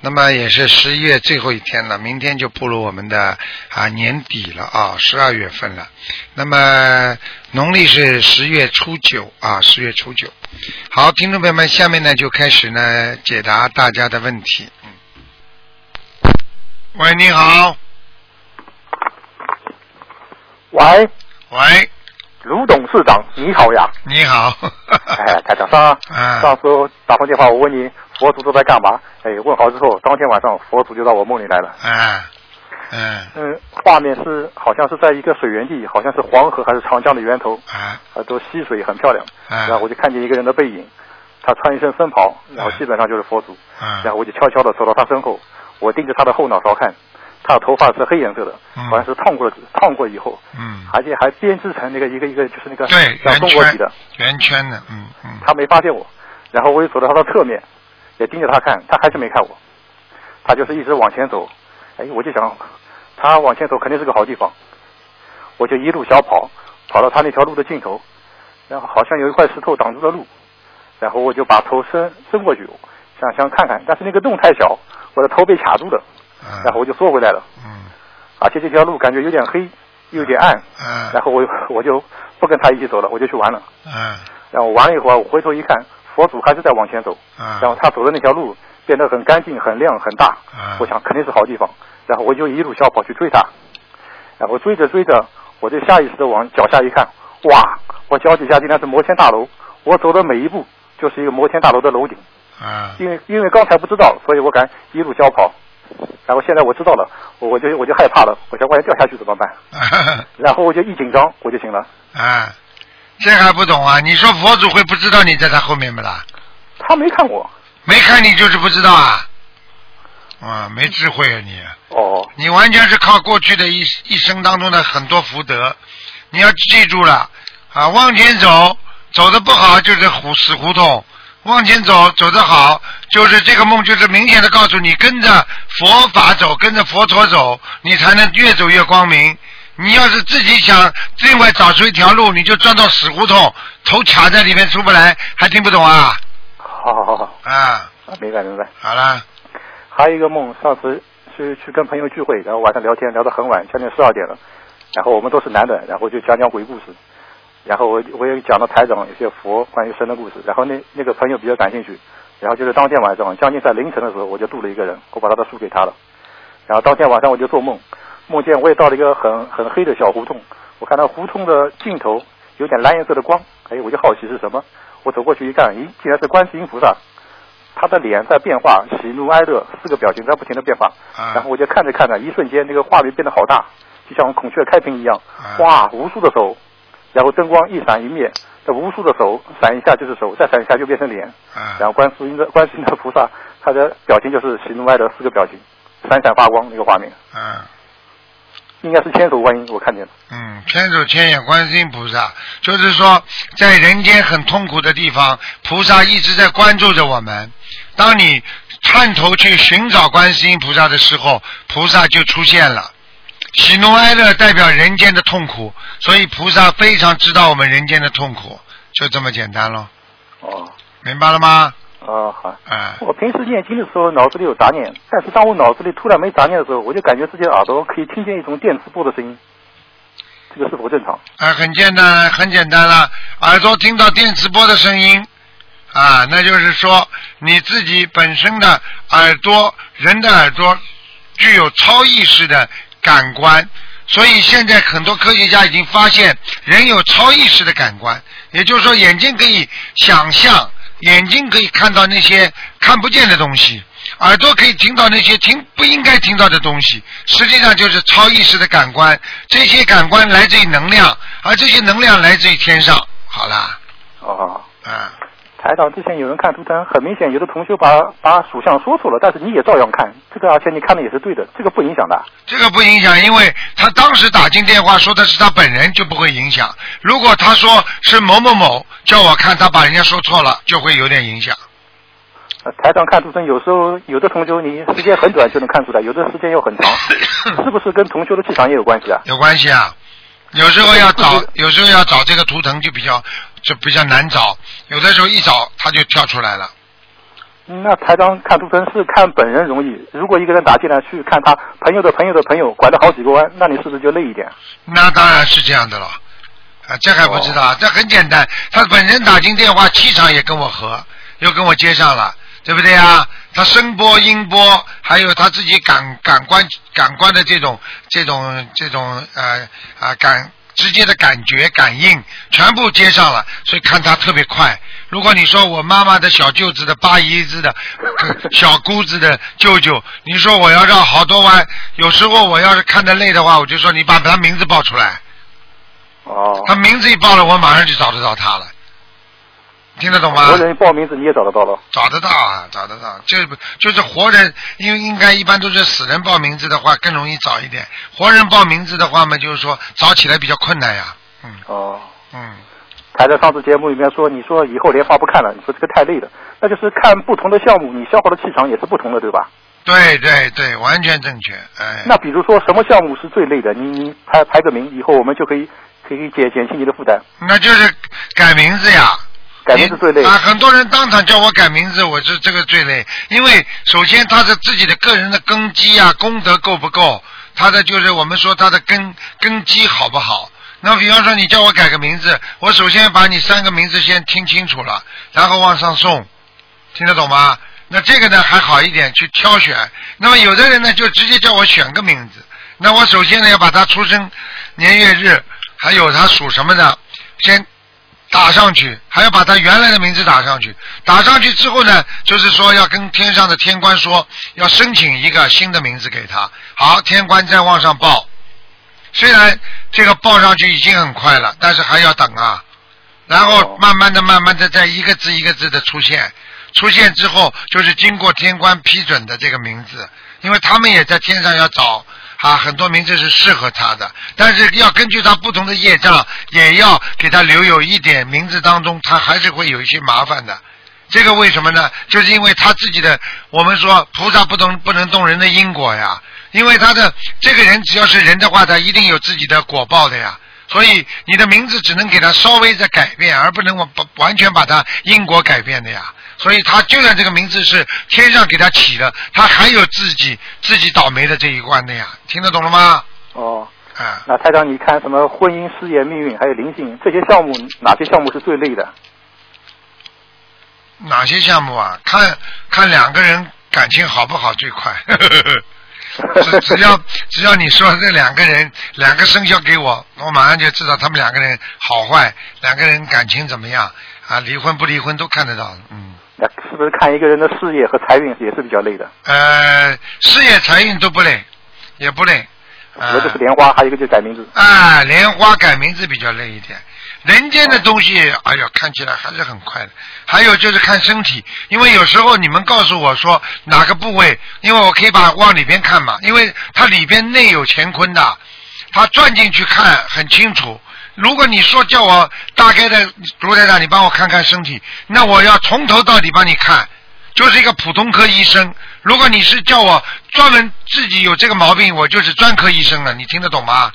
那么也是十一月最后一天了，明天就步入我们的啊年底了啊，十二月份了。那么农历是十月初九啊，十月初九。好，听众朋友们，下面呢就开始呢解答大家的问题。嗯，喂，你好，喂，喂，卢董事长，你好呀！你好，哎，台长上 啊上次打通电话，我问你佛祖都在干嘛？哎，问好之后，当天晚上佛祖就到我梦里来了。嗯，嗯，嗯，画面是好像是在一个水源地，好像是黄河还是长江的源头，啊，啊，都溪水很漂亮。啊然后我就看见一个人的背影，他穿一身僧袍，然后基本上就是佛祖。啊然后我就悄悄地走到他身后，我盯着他的后脑勺看，他的头发是黑颜色的，嗯好像是烫过了烫过以后，嗯，而且还编织成那个一个一个就是那个对，像中国籍的。，圆圈的，嗯嗯，他没发现我，然后我又走到他的侧面，也盯着他看，他还是没看我，他就是一直往前走，哎，我就想，他往前走肯定是个好地方，我就一路小跑，跑到他那条路的尽头，然后好像有一块石头挡住了路，然后我就把头伸伸过去，想想看看，但是那个洞太小，我的头被卡住了，啊然后我就缩回来了，嗯。而且这条路感觉有点黑，又有点暗，嗯然后我我就不跟他一起走了，我就去玩了。嗯。然后玩了一会儿，我回头一看，佛祖还是在往前走，嗯，然后他走的那条路变得很干净、很亮、很大，嗯我想肯定是好地方，然后我就一路小跑去追他，然后追着追着，我就下意识的往脚下一看，哇，我脚底下竟然是摩天大楼，我走的每一步就是一个摩天大楼的楼顶，啊。因为因为刚才不知道，所以我敢一路小跑，然后现在我知道了，我我就我就害怕了，我想万一掉下去怎么办？然后我就一紧张我就醒了，啊，这还不懂啊？你说佛祖会不知道你在他后面不啦？他没看过，没看你就是不知道啊？啊，没智慧啊你！哦，你完全是靠过去的一一生当中的很多福德，你要记住了啊！往前走，走的不好就是胡死胡同；往前走，走的好，就是这个梦，就是明显的告诉你，跟着佛法走，跟着佛陀走，你才能越走越光明。你要是自己想另外找出一条路，你就钻到死胡同，头卡在里面出不来，还听不懂啊？好好好。好，啊，啊明白明白。好了，还有一个梦，上次去去跟朋友聚会，然后晚上聊天聊到很晚，将近十二点了，然后我们都是男的，然后就讲讲鬼故事，然后我我也讲了台长一些佛关于神的故事，然后那那个朋友比较感兴趣，然后就是当天晚上将近在凌晨的时候，我就渡了一个人，我把他的书给他了，然后当天晚上我就做梦，梦见我也到了一个很很黑的小胡同，我看到胡同的尽头有点蓝颜色的光，哎，我就好奇是什么，我走过去一看，咦，竟然是观世音菩萨。他的脸在变化，喜怒哀乐四个表情在不停的变化，啊。然后我就看着看着，一瞬间那个画面变得好大，就像孔雀开屏一样，啊。哇，无数的手，然后灯光一闪一灭，这无数的手闪一下就是手，再闪一下就变成脸，啊。然后观世音的观世音的菩萨，他的表情就是喜怒哀乐四个表情，闪闪发光那个画面，啊。应该是千手观音，我看见了，嗯，千手千眼观世音菩萨，就是说，在人间很痛苦的地方，菩萨一直在关注着我们。当你探头去寻找观世音菩萨的时候，菩萨就出现了。喜怒哀乐代表人间的痛苦，所以菩萨非常知道我们人间的痛苦，就这么简单咯，哦，明白了吗？啊好。啊、我平时念经的时候脑子里有杂念，但是当我脑子里突然没杂念的时候，我就感觉自己的耳朵可以听见一种电磁波的声音，这个是否正常？啊，很简单，很简单了。耳朵听到电磁波的声音，啊，那就是说你自己本身的耳朵，人的耳朵具有超意识的感官，所以现在很多科学家已经发现，人有超意识的感官，也就是说眼睛可以想象，眼睛可以看到那些看不见的东西。耳朵可以听到那些听不应该听到的东西，实际上就是超意识的感官。这些感官来自于能量，而这些能量来自于天上。好啦，哦，啊，台台长之前有人看图腾，很明显有的同学把把属相说错了，但是你也照样看，这个而且你看的也是对的，这个不影响的。这个不影响，因为他当时打进电话说的是他本人，就不会影响。如果他说是某某某叫我看，他把人家说错了，就会有点影响。呃台长看图腾有时候有的同学你时间很短就能看出来，有的时间又很长，是不是跟同学的气场也有关系啊？有关系啊。有时候要找，有时候要找这个图腾就比较就比较难找，有的时候一找他就跳出来了。嗯那台长看图腾是看本人容易，如果一个人打进来去看他朋友的朋友的朋友，拐了好几个弯，那你是不是就累一点？那当然是这样的了，啊，这还不知道，这很简单。他本人打进电话，气场也跟我合，又跟我接上了，对不对啊？他声波、音波，还有他自己感感官感官的这种这种这种呃啊感直接的感觉感应，全部接上了，所以看他特别快。如果你说我妈妈的小舅子的八姨子的呃小姑子的舅舅，你说我要绕好多弯，有时候我要是看得累的话，我就说你把他名字报出来。哦，他名字一报了，我马上就找得到他了。听得懂吗？活人报名字你也找得到了。找得到啊，找得到。就是就是活人，因为应该一般都是死人报名字的话更容易找一点，活人报名字的话嘛，就是说找起来比较困难呀。嗯哦，嗯，还在上次节目里面说，你说以后莲花不看了，你说这个太累了，那就是看不同的项目，你消耗的气场也是不同的，对吧？对对对，完全正确。哎，那比如说什么项目是最累的？你你排排个名，以后我们就可以可以减减轻你的负担。那就是改名字呀。改名字最累啊！很多人当场叫我改名字，我是这个最累，因为首先他的自己的个人的根基啊，功德够不够？他的就是我们说他的根根基好不好？那比方说你叫我改个名字，我首先把你三个名字先听清楚了，然后往上送，听得懂吗？那这个呢还好一点，去挑选。那么有的人呢就直接叫我选个名字，那我首先呢要把他出生年月日，还有他属什么的，先打上去，还要把他原来的名字打上去。打上去之后呢，就是说要跟天上的天官说，要申请一个新的名字给他。好，天官再往上报。虽然这个报上去已经很快了，但是还要等啊。然后慢慢的、慢慢的，在一个字一个字的出现，出现之后就是经过天官批准的这个名字，因为他们也在天上要找啊，很多名字是适合他的，但是要根据他不同的业障，也要给他留有一点名字当中，他还是会有一些麻烦的。这个为什么呢？就是因为他自己的，我们说菩萨不能不能动人的因果呀，因为他的这个人只要是人的话，他一定有自己的果报的呀。所以你的名字只能给他稍微的改变，而不能完完全把他因果改变的呀。所以他就算这个名字是天上给他起的，他还有自己自己倒霉的这一关的呀。听得懂了吗？哦，啊，那台长，你看什么婚姻、事业、命运，还有灵性这些项目，哪些项目是最累的？哪些项目啊？看看两个人感情好不好最快。只只要只要你说这两个人两个生肖给我，我马上就知道他们两个人好坏，两个人感情怎么样啊？离婚不离婚都看得到。嗯，那是不是看一个人的事业和财运也是比较累的？呃，事业财运都不累，也不累。一个就是莲花，还有一个就是改名字。啊，莲花改名字比较累一点。人间的东西，哎呀，看起来还是很快的。还有就是看身体，因为有时候你们告诉我说哪个部位，因为我可以把往里边看嘛，因为它里边内有乾坤的，它转进去看很清楚。如果你说叫我大概的卢台长，你帮我看看身体，那我要从头到底帮你看，就是一个普通科医生。如果你是叫我专门自己有这个毛病，我就是专科医生了。你听得懂吗？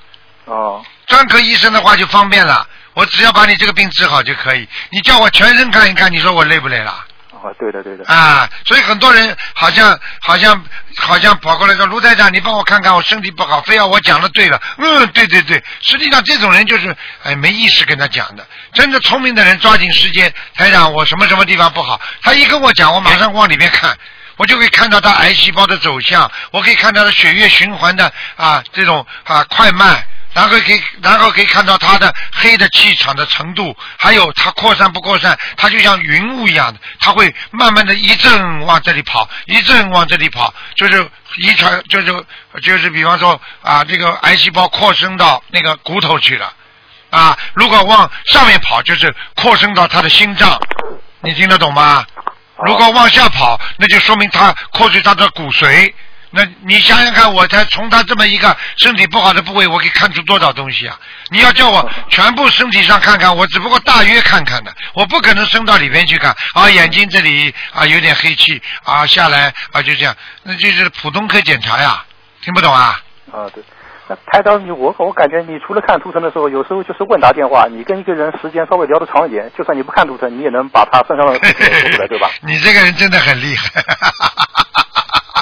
哦，专科医生的话就方便了，我只要把你这个病治好就可以。你叫我全身看一看，你说我累不累了？哦，对的对的。啊，所以很多人好像好像好像跑过来说卢台长，你帮我看看我身体不好，非要我讲的对了。嗯，对对对，实际上这种人就是哎没意识跟他讲的。真的聪明的人抓紧时间，台长我什么什么地方不好，他一跟我讲，我马上往里面看。我就可以看到他癌细胞的走向，我可以看到他血液循环的啊这种啊快慢，然后可以然后可以看到他的黑的气场的程度，还有它扩散不扩散，它就像云雾一样的，它会慢慢的一阵往这里跑，一阵往这里跑，就是遗传就是就是比方说啊这个癌细胞扩生到那个骨头去了，啊如果往上面跑就是扩生到他的心脏。你听得懂吗？如果往下跑，那就说明他扩去他的骨髓。那你想想看，我才从他这么一个身体不好的部位，我可以看出多少东西啊？你要叫我全部身体上看看，我只不过大约看看的，我不可能伸到里边去看。啊，眼睛这里啊有点黑气啊下来啊就这样，那就是普通科检查呀，听不懂啊？啊，对。那台长，你我我感觉你除了看图腾的时候，有时候就是问答电话，你跟一个人时间稍微聊得长一点，就算你不看图腾，你也能把他身上的 出来，对吧？你这个人真的很厉害。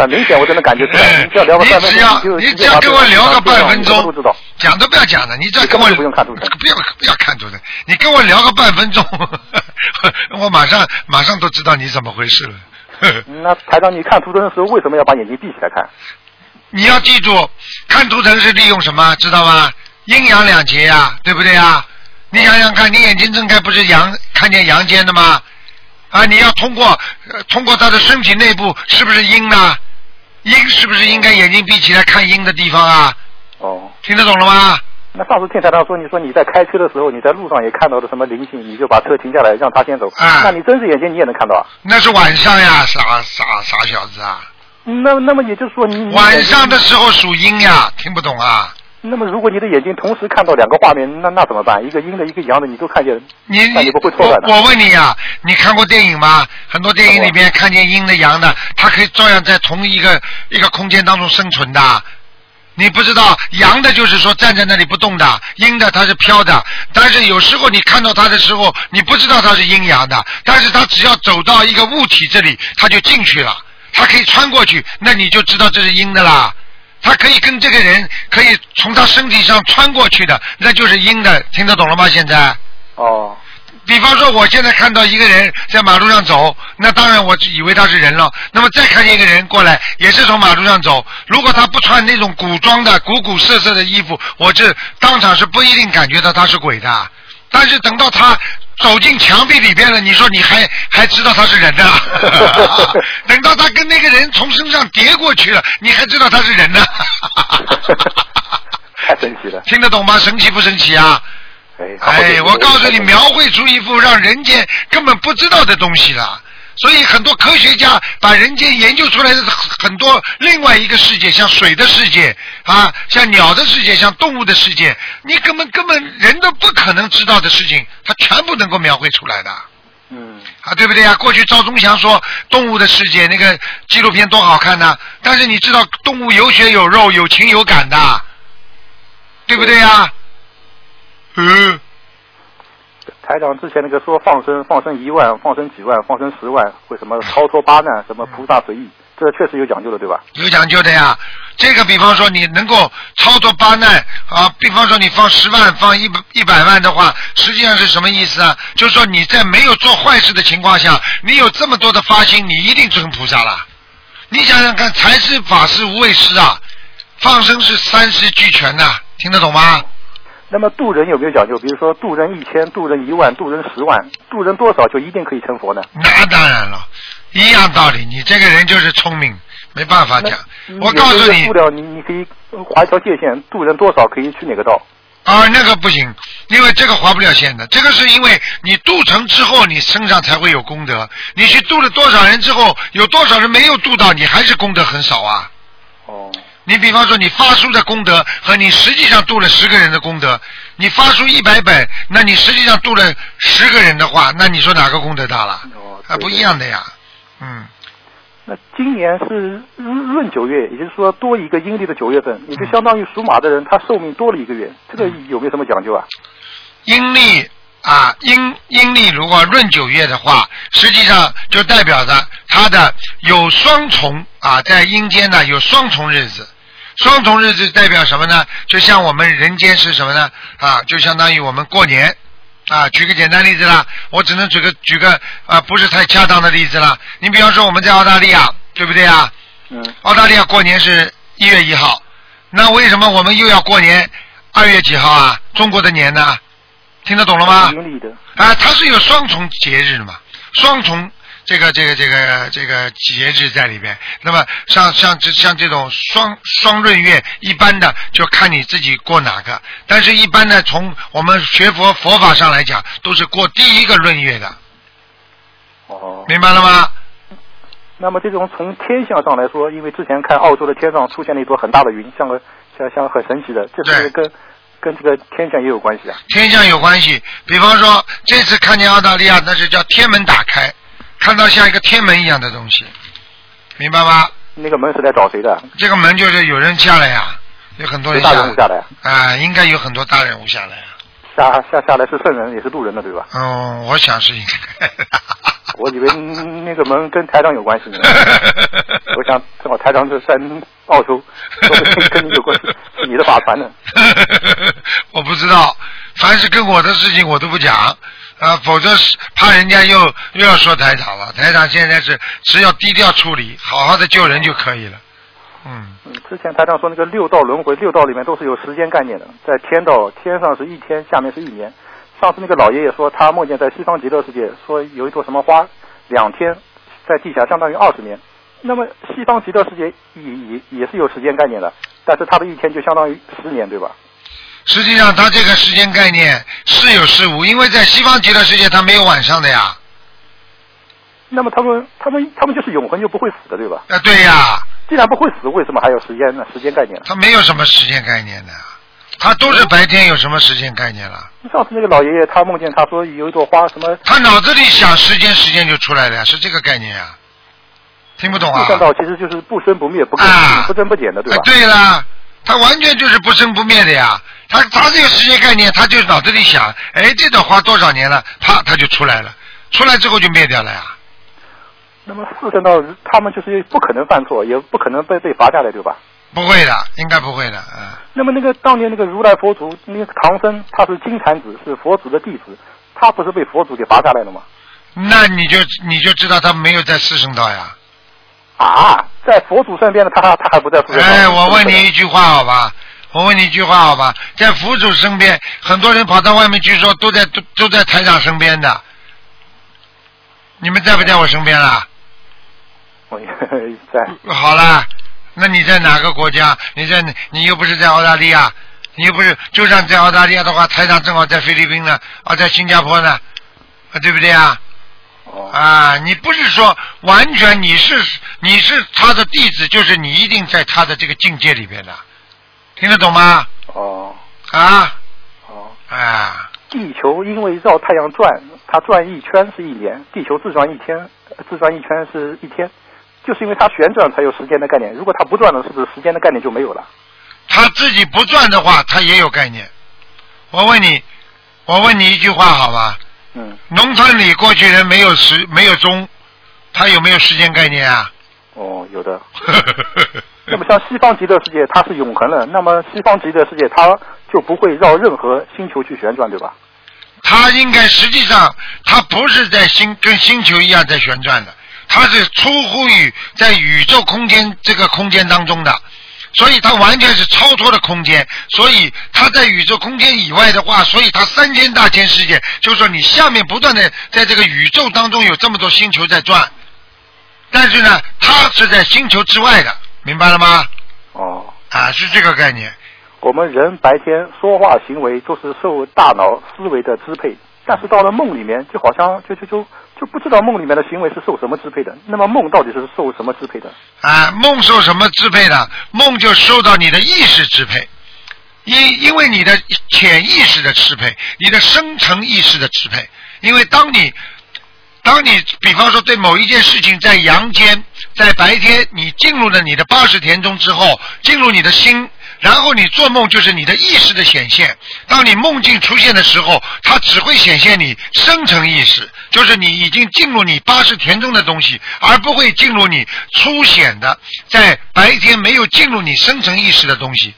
很明显，我真的感觉出来。你只要聊个半分钟，你只要跟我聊个半分钟。讲都不要讲了，你只要跟我不用看图腾，不要不要看图腾，你跟我聊个半分钟，我马上马上都知道你怎么回事了。那台长，你看图腾的时候为什么要把眼睛闭起来看？你要记住，看图腾是利用什么，知道吗？阴阳两节呀，对不对呀？你想想看，你眼睛睁开不是阳看见阳间的吗？啊，你要通过通过他的身体内部是不是阴呢？阴是不是应该眼睛闭起来看阴的地方啊？哦，听得懂了吗？那上次听台长说，你说你在开车的时候，你在路上也看到了什么灵性，你就把车停下来让他先走。啊，那你睁着眼睛你也能看到啊？那是晚上呀，傻傻傻小子啊！那那么也就是说你晚上的时候属阴呀，听不懂啊？那么如果你的眼睛同时看到两个画面，那那怎么办？一个阴的，一个阳的，你都看见，你那你不会错乱的。我问你呀，你看过电影吗？很多电影里边看见阴的、阳的，它可以照样在同一个一个空间当中生存的。你不知道，阳的就是说站在那里不动的，阴的它是飘的。但是有时候你看到它的时候，你不知道它是阴阳的，但是它只要走到一个物体这里，它就进去了。它可以穿过去，那你就知道这是阴的啦。它可以跟这个人可以从他身体上穿过去的，那就是阴的。听得懂了吗？现在？哦。比方说，我现在看到一个人在马路上走，那当然我以为他是人了。那么再看见一个人过来，也是从马路上走，如果他不穿那种古装的、古古色色的衣服，我这当场是不一定感觉到他是鬼的。但是等到他。走进墙壁里边了，你说你还还知道他是人呢？等到他跟那个人从身上叠过去了，你还知道他是人呢？太神奇了！听得懂吗？神奇不神奇啊？哎，我告诉你，描绘出一幅让人间根本不知道的东西了。所以很多科学家把人间研究出来的很多另外一个世界，像水的世界啊，像鸟的世界，像动物的世界，你根本根本人都不可能知道的事情，他全部能够描绘出来的。嗯。啊，对不对呀？过去赵忠祥说动物的世界那个纪录片多好看呢，但是你知道动物有血有肉有情有感的，对不对呀？嗯。台长之前那个说放生，放生一万，放生几万，放生十万，会什么超脱八难，什么菩萨随意，这确实有讲究的，对吧？有讲究的呀，这个比方说你能够超脱八难啊，比方说你放十万，放一一百万的话，实际上是什么意思啊？就是说你在没有做坏事的情况下，你有这么多的发心，你一定成菩萨了。你想想看，财施、法施、无畏施啊，放生是三施俱全的，听得懂吗？那么渡人有没有讲究？比如说渡人一千，渡人一万，渡人十万，渡人多少就一定可以成佛呢？那当然了，一样道理。你这个人就是聪明，没办法讲。我告诉你，渡了你，你可以划一条界限，渡人多少可以去哪个道？啊，那个不行，因为这个划不了线的。这个是因为你渡成之后，你身上才会有功德。你去渡了多少人之后，有多少人没有渡到，你还是功德很少啊。哦。你比方说，你发书的功德和你实际上度了十个人的功德，你发书一百本，那你实际上度了十个人的话，那你说哪个功德大了？啊，不一样的呀，嗯。那今年是闰九月，也就是说多一个阴历的九月份，也就相当于属马的人他寿命多了一个月，这个有没有什么讲究啊？阴历啊，阴阴历如果闰九月的话，实际上就代表着他的有双重啊，在阴间呢有双重日子。双重日子代表什么呢？就像我们人间是什么呢？啊，就相当于我们过年啊。举个简单例子啦，我只能举个举个啊，不是太恰当的例子啦。你比方说我们在澳大利亚，对不对啊？嗯。澳大利亚过年是一月一号，那为什么我们又要过年二月几号啊？中国的年呢？听得懂了吗？啊，它是有双重节日嘛，双重。这个这个这个这个节日在里边，那么像像这像这种双双闰月，一般的就看你自己过哪个，但是一般呢，从我们学佛佛法上来讲，都是过第一个闰月的。哦。明白了吗？那么这种从天象上来说，因为之前看澳洲的天上出现了一朵很大的云，像个像像很神奇的，这是跟跟这个天象也有关系啊？天象有关系，比方说这次看见澳大利亚，那是叫天门打开，看到像一个天门一样的东西，明白吗？那个门是来找谁的？这个门就是有人下来呀，有很多人有大人物下来啊、应该有很多大人物下来啊。下下下来是圣人也是路人的对吧？嗯，我想是应该。我以为那个门跟台长有关系呢。我想正好台长是在澳洲，说不定跟你有关系，是你的法传呢。我不知道，凡是跟我的事情我都不讲啊，否则是怕人家又又要说台长了。台长现在是只要低调处理，好好的救人就可以了。嗯，之前台长说那个六道轮回，六道里面都是有时间概念的，在天道天上是一天，下面是一年。上次那个老爷爷说他梦见在西方极乐世界，说有一朵什么花，两天在地下相当于二十年。那么西方极乐世界也也也是有时间概念的，但是他的一天就相当于十年，对吧？实际上他这个时间概念是有是无，因为在西方极乐世界他没有晚上的呀。那么他们他们他们就是永恒就不会死的，对吧？啊，对呀，既然不会死，为什么还有时间呢？时间概念？他没有什么时间概念的，他都是白天，有什么时间概念了？上次那个老爷爷他梦见他说有一朵花什么他脑子里想时间，时间就出来了呀，是这个概念啊。听不懂啊？第三道其实就是不生不灭、不啊不增不减的，对哎吧？对了，他完全就是不生不灭的呀。他他这个时间概念，他就脑子里想，哎，这朵花多少年了，啪，他就出来了，出来之后就灭掉了呀。那么四圣道他们就是不可能犯错，也不可能被被罚下来，对吧？不会的，应该不会的，嗯。那么那个当年那个如来佛祖，那个唐僧他是金蝉子，是佛祖的弟子，他不是被佛祖给罚下来了吗？那你就你就知道他没有在四圣道呀。啊，在佛祖身边的他他还不在四圣道。哎，我问你一句话好吧？我问你一句话好吧？在佛祖身边，很多人跑到外面去说都在都都在台长身边的。你们在不在我身边啦？我也在好啦，那你在哪个国家？你在你又不是在澳大利亚，你又不是，就算在澳大利亚的话，台长正好在菲律宾呢，啊，在新加坡呢，啊，对不对啊？哦啊，你不是说完全你是你是他的弟子，就是你一定在他的这个境界里边的，听得懂吗？哦啊哦，啊，地球因为绕太阳转，它转一圈是一年，地球自转一天，呃自转一圈是一天，就是因为它旋转才有时间的概念。如果它不转了，是不是时间的概念就没有了？它自己不转的话，它也有概念。我问你，我问你一句话好吧？嗯，农村里过去人没有时没有钟，他有没有时间概念啊？哦，有的。那么像西方极乐世界，它是永恒的，那么西方极乐世界它就不会绕任何星球去旋转，对吧？它应该实际上它不是在星跟星球一样在旋转的，它是出乎于在宇宙空间这个空间当中的，所以它完全是超脱的空间，所以它在宇宙空间以外的话，所以它三千大千世界，就是说你下面不断的在这个宇宙当中有这么多星球在转，但是呢，它是在星球之外的，明白了吗？哦，啊，是这个概念。我们人白天说话行为都是受大脑思维的支配，但是到了梦里面，就好像就就就就不知道梦里面的行为是受什么支配的。那么梦到底是受什么支配的？啊，梦受什么支配的？梦就受到你的意识支配，因因为你的潜意识的支配，你的深层意识的支配。因为当你当你比方说对某一件事情在阳间，在白天，你进入了你的八十田中之后，进入你的心。然后你做梦就是你的意识的显现，当你梦境出现的时候，它只会显现你深层意识，就是你已经进入你八十田中的东西，而不会进入你初显的在白天没有进入你深层意识的东西。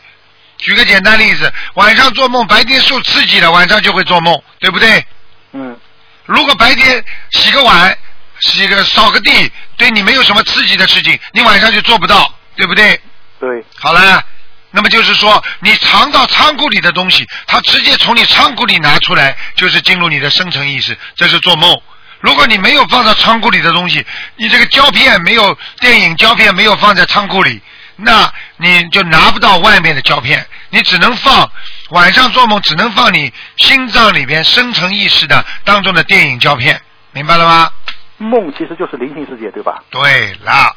举个简单例子，晚上做梦，白天受刺激了，晚上就会做梦，对不对？嗯，如果白天洗个碗、洗个扫个地，对你没有什么刺激的事情，你晚上就做不到，对不对？对，好了，那么就是说，你藏到仓库里的东西，它直接从你仓库里拿出来，就是进入你的深层意识，这是做梦。如果你没有放到仓库里的东西，你这个胶片没有电影胶片没有放在仓库里，那你就拿不到外面的胶片，你只能放晚上做梦只能放你心脏里边深层意识的当中的电影胶片，明白了吗？梦其实就是灵性世界，对吧？对啦，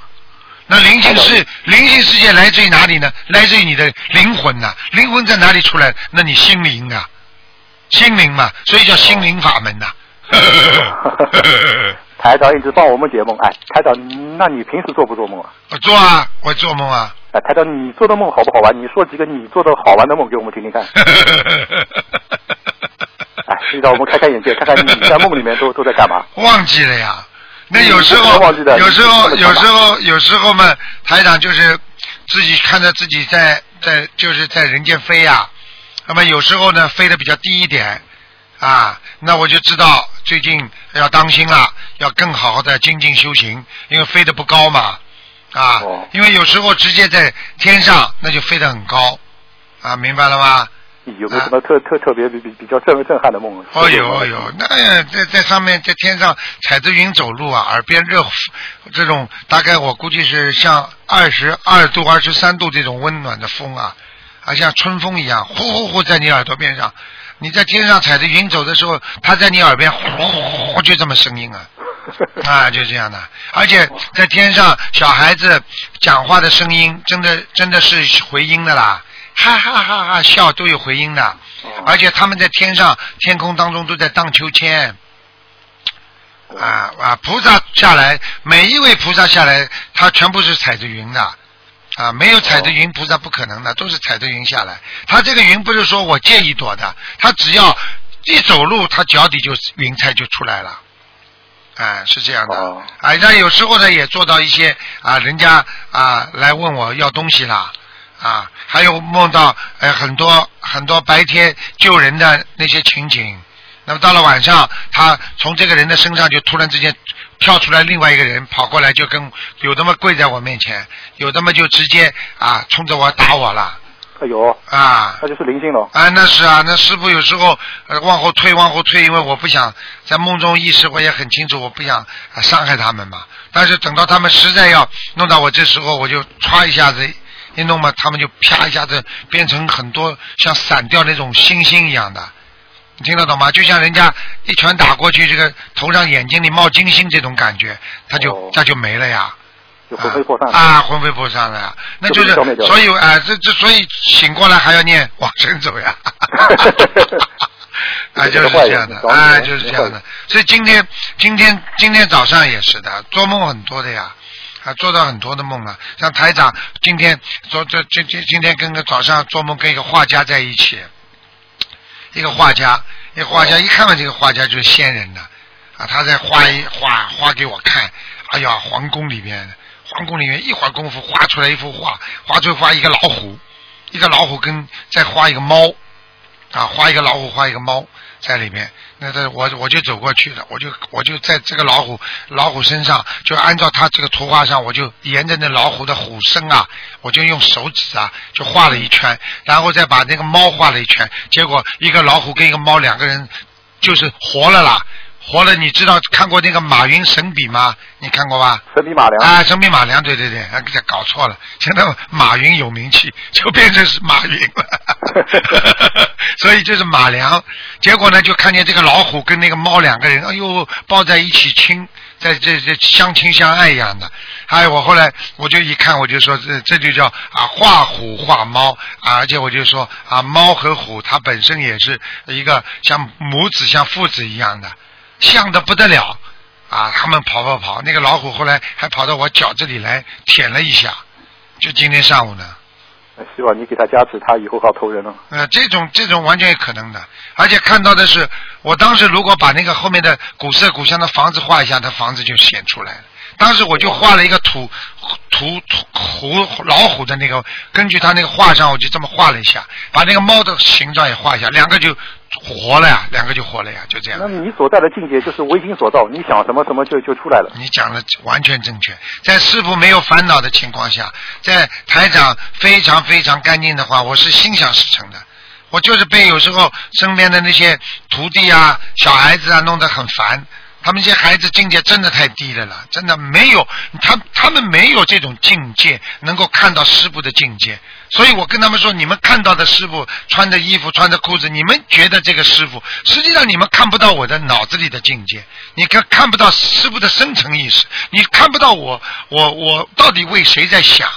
那灵性世灵性世界来自于哪里呢？来自于你的灵魂呐、灵魂在哪里出来？那你心灵啊，心灵嘛，所以叫心灵法门呐、台长一直帮我们解梦，哎，台长，那你平时做不做梦啊？我做啊，我做梦啊。哎，台长，你做的梦好不好玩？你说几个你做的好玩的梦给我们听听看。哎，让我们开开眼界，看看你在梦里面都都在干嘛。忘记了呀。那有时候有时候有时候有时候嘛，台长就是自己看着自己在在就是在人间飞呀、那么有时候呢飞得比较低一点啊，那我就知道最近要当心了，要更好好的精进修行，因为飞得不高嘛啊，哦因为有时候直接在天上那就飞得很高啊，明白了吗？有没有什么特特特别比比比较震震撼的梦？哦有哦有，那在在上面在天上踩着云走路啊，耳边热乎，这种大概我估计是像二十二度、二十三度这种温暖的风啊，啊像春风一样，呼呼呼在你耳朵边上。你在天上踩着云走的时候，它在你耳边呼呼呼呼就这么声音啊，啊就这样的。而且在天上，小孩子讲话的声音真的真的是回音的啦，哈哈哈哈笑都有回音的。而且他们在天上天空当中都在荡秋千。啊啊！菩萨下来，每一位菩萨下来，他全部是踩着云的，啊，没有踩着云，菩萨不可能的，都是踩着云下来。他这个云不是说我借一朵的，他只要一走路，他脚底就云彩就出来了。哎，是这样的。哦哎，那有时候呢，也做到一些啊，人家啊来问我要东西啦，啊，还有梦到呃很多很多白天救人的那些情景。那么到了晚上，他从这个人的身上就突然之间跳出来另外一个人，跑过来就跟有的么跪在我面前，有的么就直接啊冲着我打我了哎呦，啊那就是灵性了。啊，那是啊，那师傅有时候呃往后退，往后退，因为我不想在梦中意识，我也很清楚，我不想、啊、伤害他们嘛。但是等到他们实在要弄到我这时候，我就歘一下子一弄嘛，他们就啪一下子变成很多像散掉那种星星一样的。你听得懂吗？就像人家一拳打过去，这个头上眼睛里冒金星这种感觉，他就、哦他就没了呀。就魂飞魄散。啊，魂飞魄散了呀，那就是所以啊、这这所以醒过来还要念往生咒呀。啊，就是这样的，啊，就是这样的。所以今天今天今天早上也是的，做梦很多的呀，啊，做到很多的梦啊。像台长今天昨这今今今天跟个早上做梦跟一个画家在一起，一个画家，一个画家一看到这个画家就是仙人的啊，他在画一画画给我看，哎呀，皇宫里面，皇宫里面一会儿功夫画出来一幅画，画出画一个老虎，一个老虎跟再画一个猫，啊，画一个老虎，画一个猫在里面。那这我我就走过去了，我就我就在这个老虎老虎身上，就按照他这个图画上，我就沿着那老虎的虎身啊，我就用手指啊就画了一圈，然后再把那个猫画了一圈，结果一个老虎跟一个猫两个人就是活了啦。活了，你知道看过那个马云神笔吗？你看过吧？神笔马良。啊，神笔马良，对对对，搞错了。现在马云有名气，就变成是马云了，所以就是马良。结果呢，就看见这个老虎跟那个猫两个人，哎呦，抱在一起亲，在这这相亲相爱一样的。哎，我后来我就一看，我就说这这就叫啊画虎画猫啊，而且我就说啊猫和虎它本身也是一个像母子像父子一样的，像的不得了。啊，他们跑跑跑，那个老虎后来还跑到我脚这里来舔了一下，就今天上午呢。希望你给他加持，他以后好投人了。呃，这种这种完全有可能的，而且看到的是，我当时如果把那个后面的古色古香的房子画一下，他房子就显出来了。当时我就画了一个土土土虎老虎的那个，根据他那个画上，我就这么画了一下，把那个猫的形状也画一下，两个就活了呀，两个就活了呀，就这样那。你所在的境界就是唯心所造，你想什么什么就就出来了。你讲的完全正确，在师傅没有烦恼的情况下，在台长非常非常干净的话，我是心想事成的。我就是被有时候身边的那些徒弟啊、小孩子啊弄得很烦，他们这些孩子境界真的太低了了，真的没有他他们没有这种境界，能够看到师傅的境界。所以我跟他们说，你们看到的师傅穿的衣服、穿的裤子，你们觉得这个师傅，实际上你们看不到我的脑子里的境界，你看看不到师傅的深层意识，你看不到我我我到底为谁在想，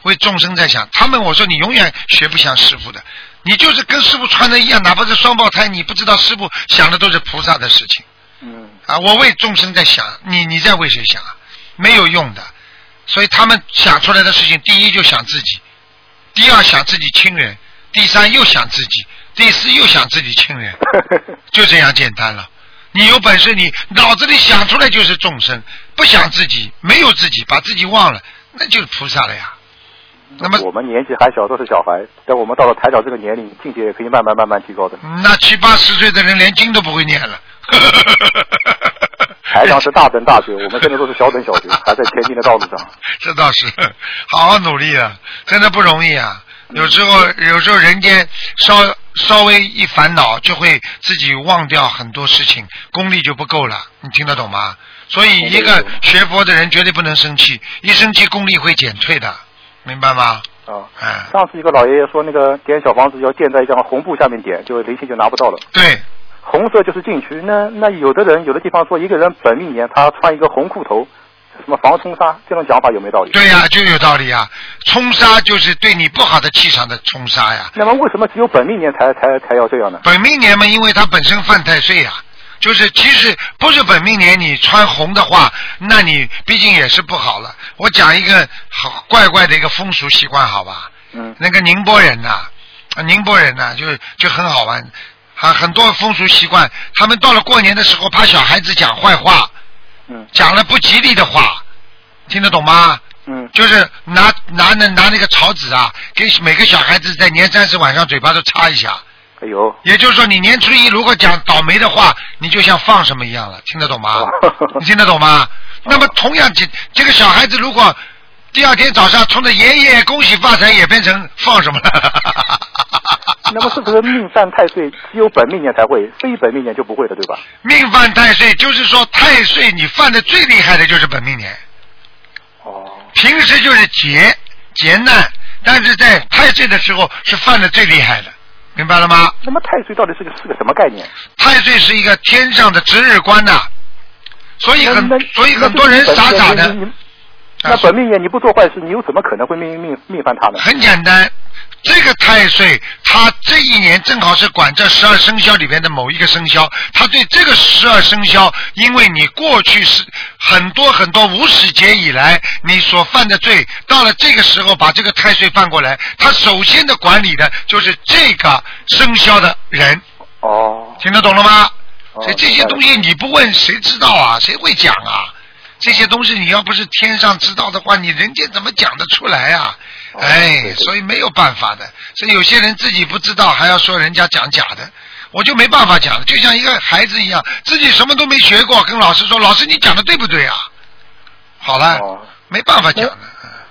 为众生在想。他们我说你永远学不像师傅的，你就是跟师傅穿的一样，哪怕是双胞胎，你不知道师傅想的都是菩萨的事情。嗯啊，我为众生在想，你你在为谁想啊？没有用的，所以他们想出来的事情，第一就想自己，第二想自己亲人，第三又想自己，第四又想自己亲人，就这样简单了。你有本事，你脑子里想出来就是众生，不想自己，没有自己，把自己忘了，那就是菩萨了呀。那么我们年纪还小，都是小孩，但我们到了台长这个年龄，境界也可以慢慢慢慢提高的。那七八十岁的人连经都不会念了。台长是大等大学，我们现在都是小等小学，还在前进的道路上。这倒是，好好努力啊，真的不容易啊。有时候，有时候人间稍稍微一烦恼，就会自己忘掉很多事情，功力就不够了。你听得懂吗？所以，一个学佛的人绝对不能生气，一生气功力会减退的，明白吗？啊，哎，上次一个老爷爷说，那个点小房子要建在一张红布下面点，就灵性就拿不到了。对，红色就是禁区。那那有的人有的地方说，一个人本命年他穿一个红裤头，什么防冲杀，这种讲法有没有道理？对呀、就有道理啊。冲杀就是对你不好的气场的冲杀呀。那么为什么只有本命年才才才要这样呢？本命年嘛，因为他本身犯太岁呀、就是其实不是本命年你穿红的话，那你毕竟也是不好了。我讲一个好怪怪的一个风俗习惯，好吧？嗯那个宁波人呐、啊宁波人呐、就就很好玩，啊，很多风俗习惯，他们到了过年的时候，怕小孩子讲坏话，嗯讲了不吉利的话，听得懂吗？嗯就是拿拿那拿那个草纸啊，给每个小孩子在年三十晚上嘴巴都擦一下。哎呦，也就是说，你年初一如果讲倒霉的话，你就像放什么一样了，听得懂吗？你听得懂吗？那么同样，这这个小孩子如果第二天早上冲着爷爷恭喜发财，也变成放什么了？那么是不是命犯太岁只有本命年才会，非本命年就不会的，对吧？命犯太岁，就是说太岁你犯的最厉害的就是本命年，哦，平时就是劫劫难，但是在太岁的时候是犯的最厉害的，明白了吗？那么太岁到底是个是个什么概念？太岁是一个天上的值日官呐、所以很所以很多人傻傻的那本命年你不做坏事，你又怎么可能会命命命犯他呢？很简单，这个太岁他这一年正好是管这十二生肖里边的某一个生肖，他对这个十二生肖，因为你过去是很多很多无始劫以来你所犯的罪，到了这个时候把这个太岁犯过来，他首先的管理的就是这个生肖的人，哦，听得懂了吗？哦所以这些东西你不问谁知道啊？谁会讲啊？这些东西你要不是天上知道的话，你人间怎么讲得出来啊？哦哎所以没有办法的。所以有些人自己不知道，还要说人家讲假的，我就没办法讲了。就像一个孩子一样，自己什么都没学过，跟老师说：“老师，你讲的对不对啊？”好了，哦，没办法讲的。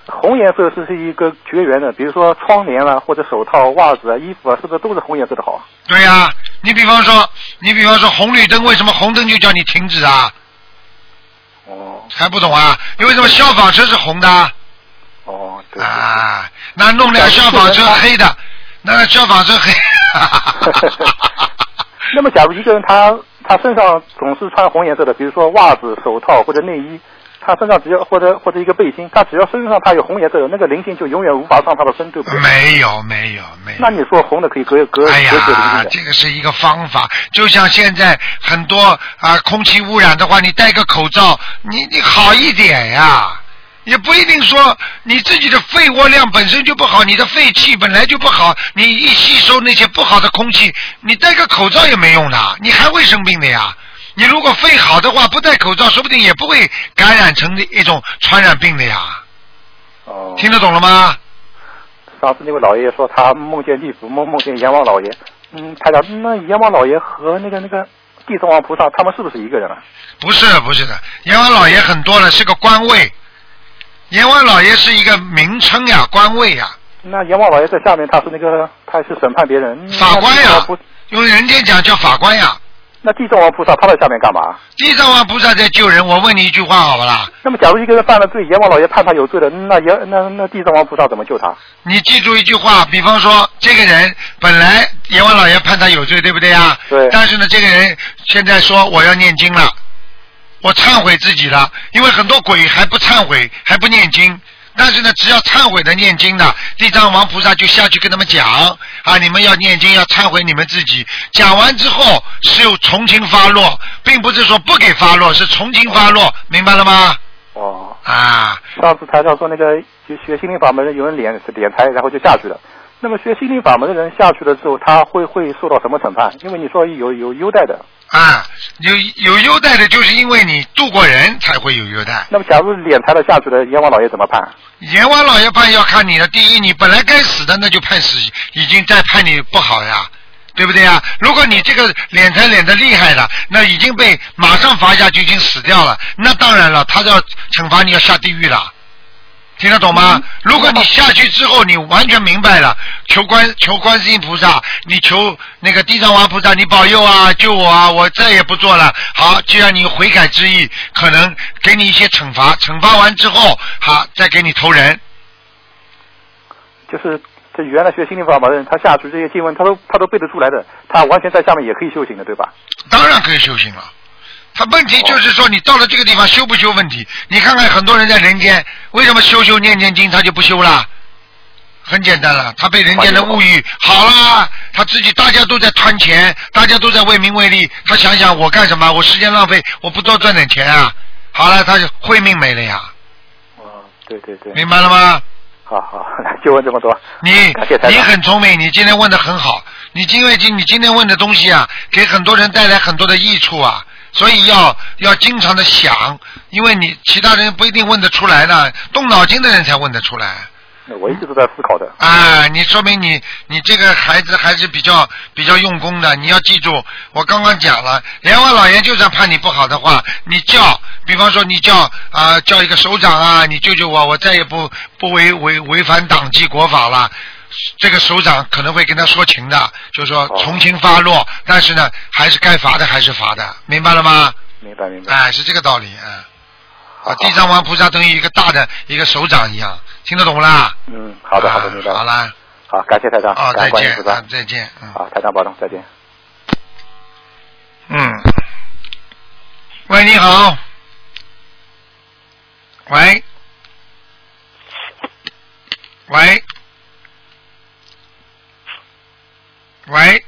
红颜色是是一个绝缘的，比如说窗帘啊，或者手套、袜子啊、衣服啊，是不是都是红颜色的好？对呀、你比方说，你比方说红绿灯，为什么红灯就叫你停止啊？哦还不懂啊？因为什么消防车是红的啊？哦，对。对啊，那弄辆消防车黑的，那消防车黑。那么，假如一个人他他身上总是穿红颜色的，比如说袜子、手套或者内衣，他身上只要或者或者一个背心，他只要身上他有红颜色的，那个灵性就永远无法上他的身，对不对？没有没有没有。那你说红的可以隔隔隔哎呀，这个是一个方法，就像现在很多啊空气污染的话，你戴个口罩，你你好一点呀。也不一定说你自己的肺活量本身就不好，你的肺气本来就不好，你一吸收那些不好的空气，你戴个口罩也没用的，你还会生病的呀。你如果肺好的话，不戴口罩，说不定也不会感染成一种传染病的呀。哦。听得懂了吗？上次那位老爷爷说他梦见地府，梦梦见阎王老爷。嗯，他讲那阎王老爷和那个那个地藏王菩萨，他们是不是一个人啊？不是不是的，阎王老爷很多了，是个官位。阎王老爷是一个名称呀，官位呀，那阎王老爷在下面，他是那个他是审判别人。法官呀用人间讲叫法官呀。那地藏王菩萨他在下面干嘛？地藏王菩萨在救人，我问你一句话好不啦？那么假如一个人犯了罪，阎王老爷判他有罪了，那阎那那地藏王菩萨怎么救他？你记住一句话，比方说这个人本来阎王老爷判他有罪，对不对啊？对但是呢，这个人现在说我要念经了，我忏悔自己了，因为很多鬼还不忏悔，还不念经。但是呢，只要忏悔的念经的，地藏王菩萨就下去跟他们讲啊，你们要念经，要忏悔你们自己。讲完之后是有从轻发落，并不是说不给发落，是从轻发落，明白了吗？哦，啊，上次台上说那个就学心灵法门的有人敛敛财，然后就下去了。那么学心灵法门的人下去了之后，他会会受到什么惩判？因为你说有有优待的，啊，有有优待的，就是因为你渡过人才会有优待。那么假如敛财的下去了，阎王老爷怎么判？阎王老爷判要看你的，第一，你本来该死的，那就判死，已经在判你不好呀，对不对呀？如果你这个敛财敛的厉害了，那已经被马上罚下就，已经死掉了，那当然了，他要惩罚你要下地狱了。听得懂吗？如果你下去之后，你完全明白了，求观求观世音菩萨，你求那个地藏王菩萨，你保佑啊，救我啊，我再也不做了。好，既然你有悔改之意，可能给你一些惩罚，惩罚完之后，好，再给你投人。就是这原来学心灵法门的人，他下去这些经文，他都他都背得出来的，他完全在下面也可以修行的，对吧？当然可以修行了。他问题就是说，你到了这个地方修不修问题？你看看很多人在人间，为什么修修念念经他就不修了？很简单了，他被人间的物欲好了，他自己大家都在贪钱，大家都在为名为利，他想想我干什么？我时间浪费，我不多赚点钱啊？好了，他就慧命没了呀，哦，对对对，明白了吗？好好，就问这么多。你你很聪明，你今天问的很好，你因为今你今天问的东西啊，给很多人带来很多的益处啊，所以要要经常的想，因为你其他人不一定问得出来的，动脑筋的人才问得出来。那我一直都在思考的。啊，你说明你你这个孩子还是比较比较用功的。你要记住，我刚刚讲了，阎王老爷就算判你不好的话，你叫，比方说你叫啊、叫一个首长啊，你救救我，我再也不不违违违反党纪国法了。这个首长可能会跟他说情的，就是说哦从轻发落，但是呢，还是该罚的还是罚的，明白了吗？明白明白。哎，是这个道理啊。啊，地藏王菩萨等于一个大的一个首长一样，听得懂不啦？嗯，好的好的。好啦。好，感谢台长，啊，感再见。再见，嗯好，台长保重，再见。嗯。喂，你好。喂。喂。喂。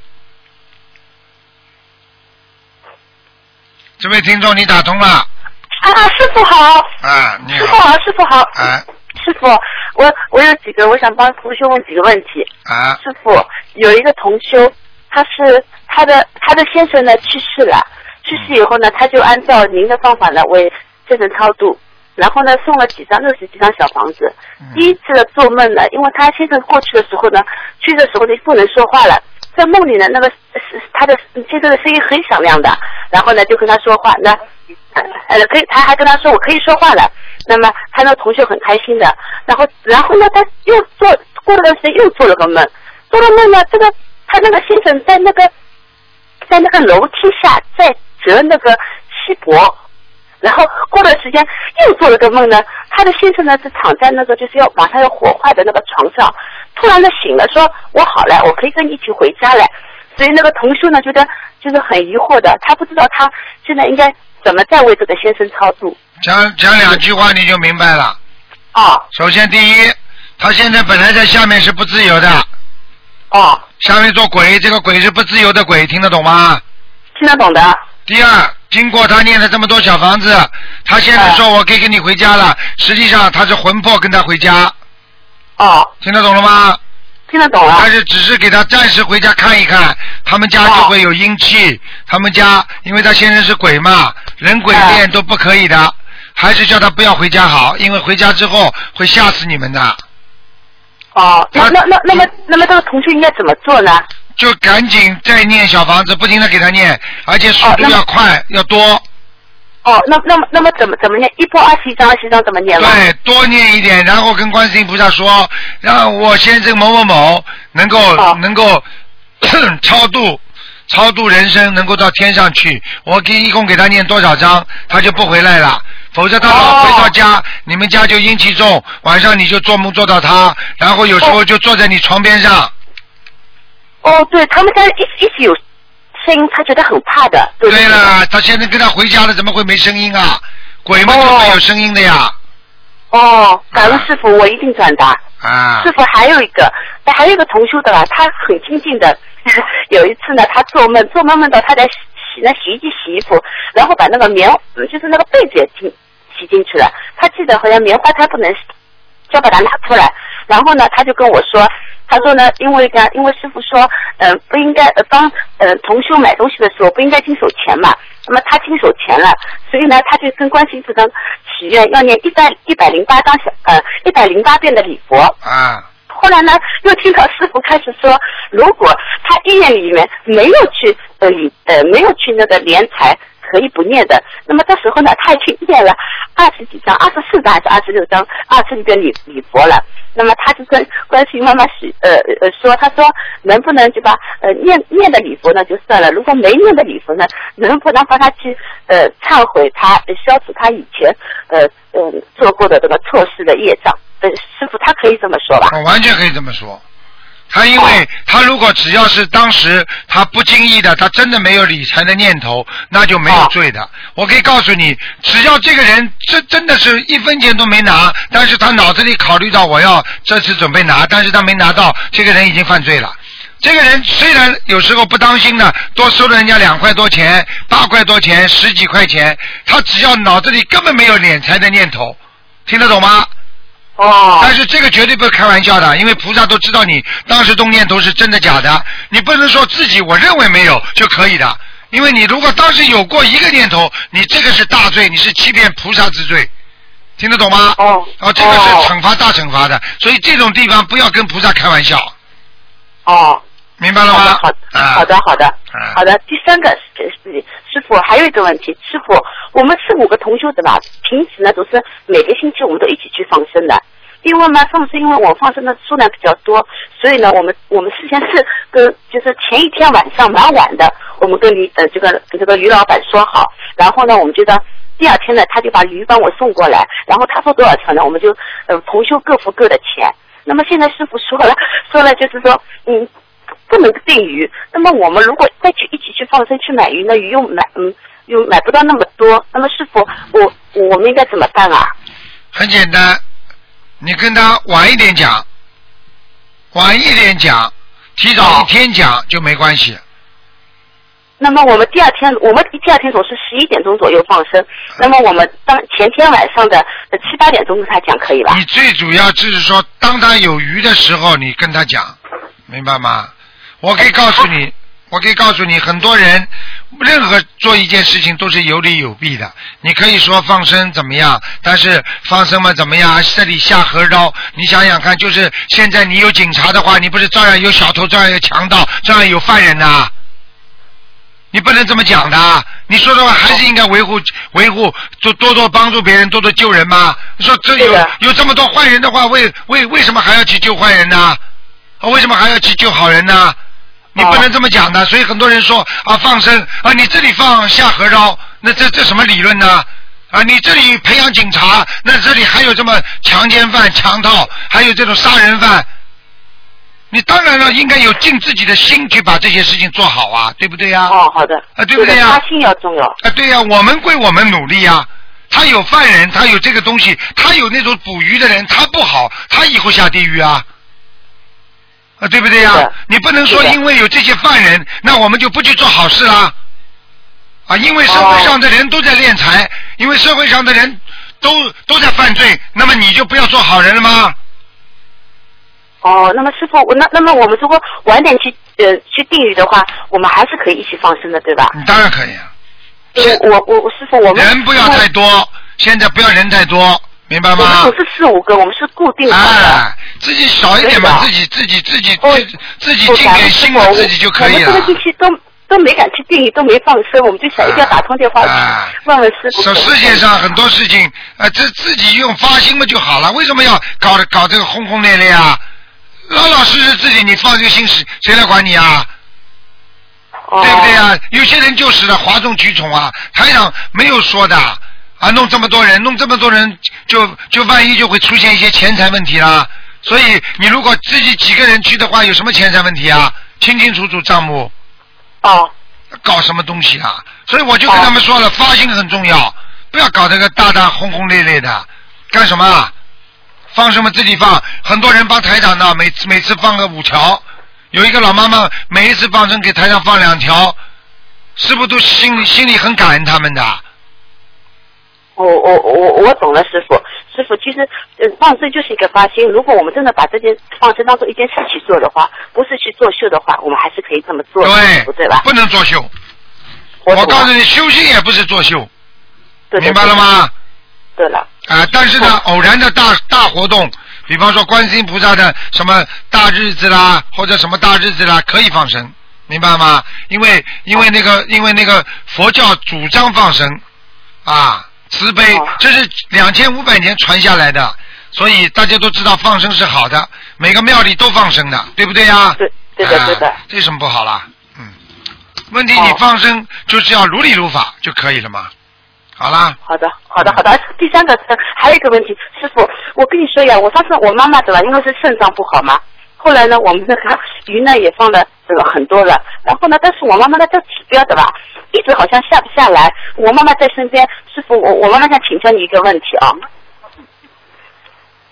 这位听众，你打通了啊，师傅好，啊？你好，师傅好，师傅好，啊师傅，我我有几个，我想帮同修问几个问题。啊师傅，有一个同修，他是他的他的先生呢去世了，去世以后呢，他就按照您的方法呢为先生超度，然后呢送了几张六十几张小房子。第一次的做梦呢，因为他先生过去的时候呢，去的时候呢不能说话了。在梦里呢，那个他的先生的声音很响亮的，然后呢就跟他说话，那呃可以，他还跟他说我可以说话了。那么他那同学很开心的，然后然后呢他又做过了段时间又做了个梦，做了梦呢这个他那个先生在那个在那个楼梯下在折那个锡箔，然后过段时间又做了个梦呢，他的先生呢是躺在那个就是要马上要火化的那个床上，突然的醒了，说我好了，我可以跟你一起回家了。所以那个同修呢觉得就是很疑惑的，他不知道他现在应该怎么再为这个先生超度。讲讲两句话你就明白了。哦首先，第一，他现在本来在下面是不自由的，哦，下面做鬼，这个鬼是不自由的鬼，听得懂吗？听得懂的。第二，经过他念了这么多小房子，他现在说我可以跟你回家了，实际上他是魂魄跟他回家，哦，听得懂了吗？听得懂了。但是只是给他暂时回家看一看，他们家就会有阴气，他们家因为他先生是鬼嘛，人鬼恋都不可以的，还是叫他不要回家好，因为回家之后会吓死你们的。哦，那那那那么那么这个同学应该怎么做呢？就赶紧再念小房子，不停的给他念，而且速度要快，要多，哦，那那么那么怎么怎么念？一波二十一张，二十一张怎么念吗？对，多念一点，然后跟观世音菩萨说，让我先生某某某能够、哦能够 超度超度人生能够到天上去。我给一共给他念多少张，他就不回来了。否则他老回到家，你们家就阴气重，晚上你就做梦做到他，然后有时候就坐在你床边上。哦，对他们家一一直有声音，他觉得很怕的。对对了，他现在跟他回家了，怎么会没声音啊？鬼们就会有声音的呀。哦，感恩师傅，我一定转达。啊师傅还有一个，还有一个同修的啦，他很精进的。有一次呢，他做梦，做梦梦到他在洗洗那洗衣机洗衣服，然后把那个棉，嗯就是那个被子也进洗进去了。他记得好像棉花他不能洗，就要把它拿出来。然后呢，他就跟我说，他说呢，因为呢，因为师傅说，嗯、不应该呃帮呃同修买东西的时候不应该经手钱嘛。那么他经手钱了，所以呢，他就跟观世音菩萨许愿，要念一百一百零八张小呃一百零八遍的礼佛。啊后来呢，又听到师傅开始说，如果他医院里面没有去呃呃没有去那个敛财，可以不念的。那么这时候呢，他已经念了二十几张，二十四张还是二十六张，二十几遍礼礼佛了。那么他就跟观世音妈妈许呃呃说，他说能不能就把呃念念的礼佛呢就算了，如果没念的礼佛呢，能不能帮他去呃忏悔他，消除他以前呃呃做过的这个错事的业障？呃，师傅他可以这么说吧？我完全可以这么说。他因为他如果只要是当时他不经意的，他真的没有理财的念头，那就没有罪的。我可以告诉你，只要这个人真真的是一分钱都没拿，但是他脑子里考虑到我要这次准备拿，但是他没拿到，这个人已经犯罪了。这个人虽然有时候不当心的多收了人家两块多钱、八块多钱、十几块钱，他只要脑子里根本没有敛财的念头，听得懂吗？哦。但是这个绝对不是开玩笑的，因为菩萨都知道你当时动念头是真的假的，你不能说自己我认为没有就可以的，因为你如果当时有过一个念头，你这个是大罪，你是欺骗菩萨之罪，听得懂吗？哦。哦，这个是惩罚大惩罚的，所以这种地方不要跟菩萨开玩笑，哦，明白了吗？好的，好的，好的，啊好的。第三个师傅，还有一个问题，师傅，我们是五个同修的吧，平时呢都是每个星期我们都一起去放生的。因为嘛，放生，因为我放生的数量比较多，所以呢，我们我们事先是跟就是前一天晚上蛮晚的，我们跟李呃这个跟这个于老板说好，然后呢，我们就到第二天呢，他就把鱼帮我送过来，然后他说多少钱呢，我们就呃同修各付各的钱。那么现在师傅说了，说了就是说，嗯，不能定鱼。那么我们如果再去一起去放生去买鱼，那鱼又买嗯又买不到那么多。那么师傅，我我们应该怎么办啊？很简单，你跟他晚一点讲，晚一点讲，提早一天讲就没关系。那么我们第二天，我们第二天总是十一点钟左右放生。那么我们当前天晚上的呃七八点钟跟他讲可以吧？你最主要就是说，当他有鱼的时候，你跟他讲，明白吗？我可以告诉你，我可以告诉你，很多人任何做一件事情都是有利有弊的。你可以说放生怎么样，但是放生嘛怎么样？这里下河捞，你想想看，就是现在你有警察的话，你不是照样有小偷，照样有强盗，照样有犯人呐、你不能这么讲的，你说的话还是应该维护维护，多多多帮助别人，多多救人嘛。你说这有有这么多坏人的话，为为为什么还要去救坏人呢？啊为什么还要去救好人呢？你不能这么讲的，所以很多人说啊放生啊，你这里放下河捞，那这这什么理论呢？啊，你这里培养警察，那这里还有这么强奸犯、强盗，还有这种杀人犯，你当然了，应该有尽自己的心去把这些事情做好啊，对不对呀、哦，好的。啊对不对呀的发心要重要。啊，对呀、我们归我们努力呀、他有犯人，他有这个东西，他有那种捕鱼的人，他不好，他以后下地狱啊，啊，对不对呀、你不能说因为有这些犯人，那我们就不去做好事啦。啊，因为社会上的人都在敛财，因为社会上的人都都在犯罪，那么你就不要做好人了吗？哦，那么师傅，我那那么我们如果晚点去呃去定语的话，我们还是可以一起放生的，对吧？你当然可以啊。我我我师傅，我们人不要太多，现在不要人太多，明白我们是四五个，我们是固定的。哎，自己少一点嘛，自己自己自己哦自自己尽点心嘛，自己就可以了我们这。个星期都都没敢去定义，都没放生，我们就想一定要打通电话问问师傅。世世界上很多事情，呃，自自己用发心嘛就好了，为什么要搞搞这个轰轰烈烈啊？老老实实自己你放这个心，谁谁来管你啊？哦对不对啊？有些人就是的，哗众取宠啊，台长没有说的啊，弄这么多人，弄这么多人，就就万一就会出现一些钱财问题啦。所以你如果自己几个人去的话，有什么钱财问题啊？清清楚楚账目，哦搞什么东西啊？所以我就跟他们说了，发心很重要，不要搞这个大大轰轰烈烈的，干什么啊？放什么自己放？很多人帮台长呢，每次每次放个五条，有一个老妈妈每一次放生给台长放两条，是不是都心里心里很感恩他们的？我我我我懂了，师傅。师傅，其实呃放生就是一个发心。如果我们真的把这件放生当做一件事去做的话，不是去作秀的话，我们还是可以这么做的，对，不对吧？不能作秀。我我告诉你，修心也不是作秀，明白了？吗？对了，啊，但是呢，偶然的大大活动，比方说观世音菩萨的什么大日子啦，或者什么大日子啦，可以放生，明白吗？因为因为那个因为那个佛教主张放生啊，慈悲哦，这是两千五百年传下来的，所以大家都知道放生是好的，每个庙里都放生的，对不对呀？对对的对的啊这有什么不好啦？嗯，问题哦你放生就是要如理如法就可以了嘛。好啦，好的，好的，好的。第三个是还有一个问题，师傅，我跟你说呀，我上次我妈妈对吧，因为是肾脏不好嘛，后来呢，我们这个鱼呢也放了这个很多了，然后呢，但是我妈妈的这指标对吧，一直好像下不下来。我妈妈在身边，师傅，我我妈妈想请教你一个问题啊，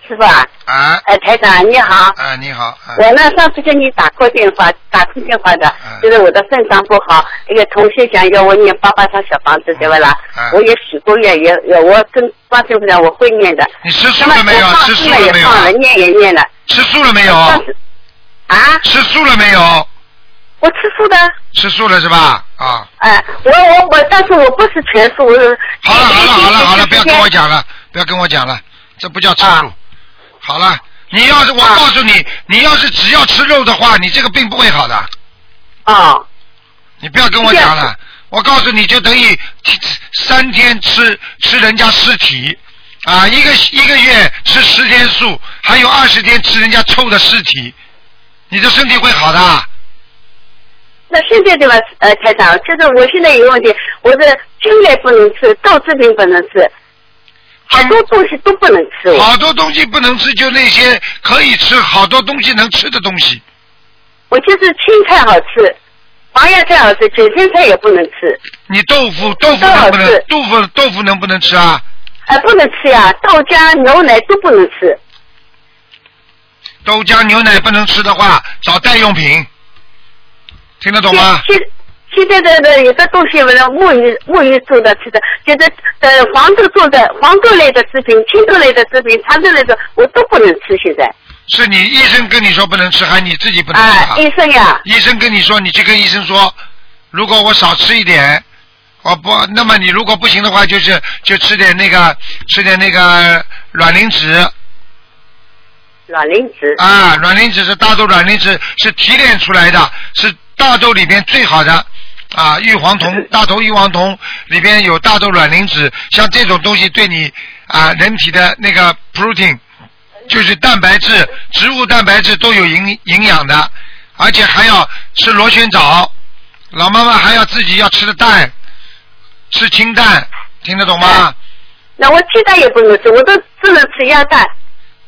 师傅啊，啊哎，台长你好。啊，你好，啊我呢，上次给你打过电话，打通电话的嗯，就是我的肾脏不好，一个同学想要我念八八张小房子，对不啦嗯？我也许过愿，也也我跟观世音菩萨我会念的。你吃素了没有吃素了没有？放了，念也念了。吃素了没有？啊，吃素了没有？我吃素的，吃素了是吧？啊，哎，我我我，但是我不是全素，我。好了好了好了好了，不要跟我讲。讲了，不要跟我讲了，这不叫吃素啊。好了，你要是我啊告诉你，你要是只要吃肉的话，你这个病不会好的。啊，你不要跟我讲了，我告诉你就等于三天吃吃人家尸体啊，一个一个月吃十天素，还有二十天吃人家臭的尸体，你的身体会好的。那现在对吧？呃，台长，就是我现在有个问题，我的菌类不能吃，豆制品不能吃，好多东西都不能吃。好多东西不能吃，就那些可以吃，好多东西能吃的东西。我就是青菜好吃，黄叶菜好吃，卷心菜也不能吃，你豆腐豆腐能不能豆腐豆腐能不能吃啊？哎、不能吃呀，豆浆、牛奶都不能吃。豆浆牛奶不能吃的话，找代用品，听得懂吗？现现在的的有的东西，为了沐浴沐浴做的吃的，就是呃黄豆做的黄豆类的制品、青豆类的制品、长豆类的，我都不能吃。现在，是你医生跟你说不能吃，还是你自己不能吃哎、啊？医生呀，医生跟你说，你去跟医生说，如果我少吃一点，我不，那么你如果不行的话，就是就吃点那个吃点那个卵磷脂卵磷脂。啊，卵磷脂是大豆卵磷脂是提炼出来的，是大豆里边最好的啊，玉黄酮大豆玉黄酮里边有大豆卵磷脂，像这种东西对你啊人体的那个 protein 就是蛋白质、植物蛋白质都有营营养的，而且还要吃螺旋藻，老妈妈还要自己要吃的蛋，吃清淡，听得懂吗？那我鸡蛋也不能吃，我都只能吃鸭蛋。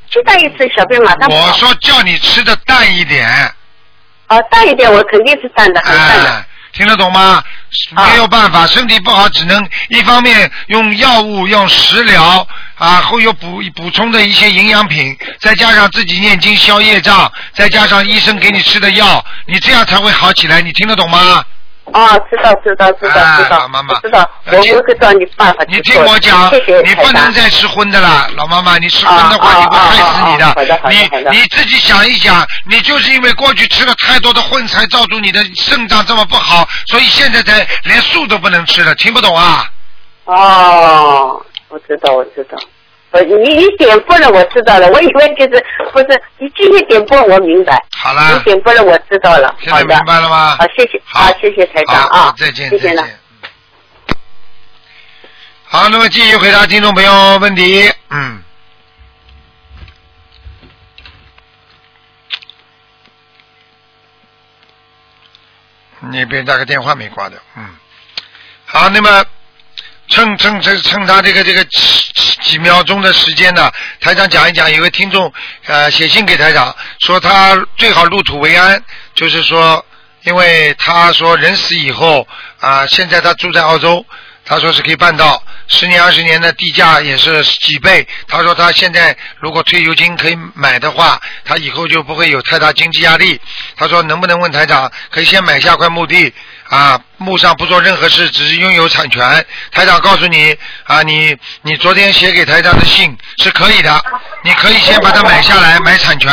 鸡蛋一吃，小便马上。我说叫你吃的淡一点，哦，淡一点，我肯定是淡的，很淡的。哎，听得懂吗？啊没有办法，身体不好，只能一方面用药物、用食疗啊，后有补补充的一些营养品，再加上自己念经消业障，再加上医生给你吃的药，你这样才会好起来。你听得懂吗？哦，知道知道知道哎知道，妈妈知道，我会找你办法你听我讲你不能再吃荤的了，老妈妈，你吃荤的话，啊你会害死你的你你自己想一想，你就是因为过去吃了太多的荤，才造成你的肾脏这么不好，所以现在才连素都不能吃了，听不懂啊？哦，我知道我知道。我你你点播了，我知道了。我以为就是不是你继续点播，我明白。好了你，点播了，我知道了。现在，明白了吗？好，谢谢，好谢谢台长啊，再见，谢谢了。再见。好，那么继续回答听众朋友问题。嗯。那边那个电话没挂掉，嗯，好，那么趁趁趁趁他这个这个几秒钟的时间呢，台长讲一讲，有位听众呃写信给台长说他最好入土为安，就是说，因为他说人死以后啊、现在他住在澳洲，他说是可以办到，十年二十年的地价也是几倍。他说他现在如果退休金可以买的话，他以后就不会有太大经济压力。他说能不能问台长，可以先买下块墓地啊，墓上不做任何事，只是拥有产权。台长告诉你啊，你你昨天写给台长的信是可以的，你可以先把它买下来，买产权。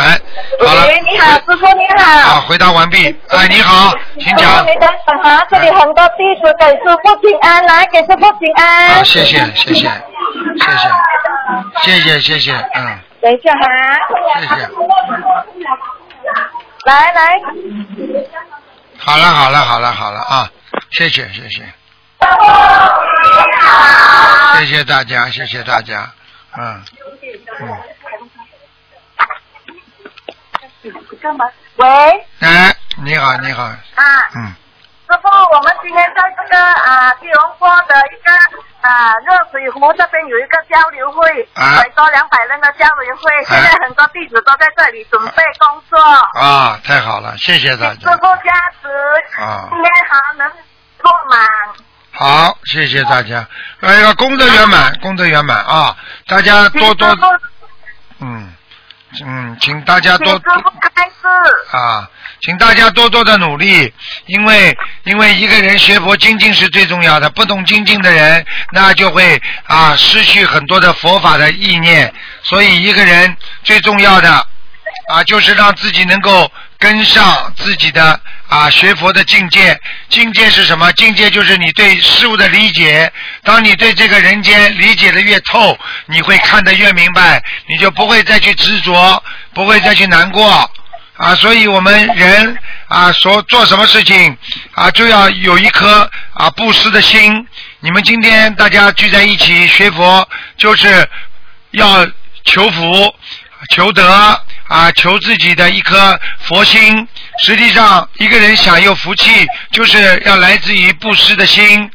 好了。喂，你好，师傅你好。啊，回答完毕。哎，你好，请讲。你等等哈，这里很多弟子给师傅平安，来给师傅平安。好，谢谢，谢谢，谢谢，谢谢，谢谢，嗯，等一下哈。谢谢。来来，好了，好了，好了，好了啊，谢谢，谢谢，谢谢大家，谢谢大家，嗯，嗯，喂，哎，你好，你好，啊，嗯，师傅，我们今天在这个啊吉隆坡的一个啊热水壶这边有一个交流会，啊很多两百人的交流会，啊现在很多弟子都在这里准备工作。啊，太好了，谢谢大家师傅，加持，啊今天好能坐满。好，谢谢大家，哎呀，功德圆满，功德圆满啊，大家多多嗯，嗯，请大家多多师傅开示。啊，请大家多多的努力，因为因为一个人学佛精进是最重要的，不懂精进的人，那就会啊失去很多的佛法的意念，所以一个人最重要的啊就是让自己能够跟上自己的啊学佛的境界。境界是什么？境界就是你对事物的理解。当你对这个人间理解的越透，你会看得越明白，你就不会再去执着，不会再去难过。啊，所以我们人啊，所做什么事情啊，就要有一颗啊布施的心。你们今天大家聚在一起学佛，就是要求福、求德啊，求自己的一颗佛心。实际上，一个人享有福气，就是要来自于布施的心。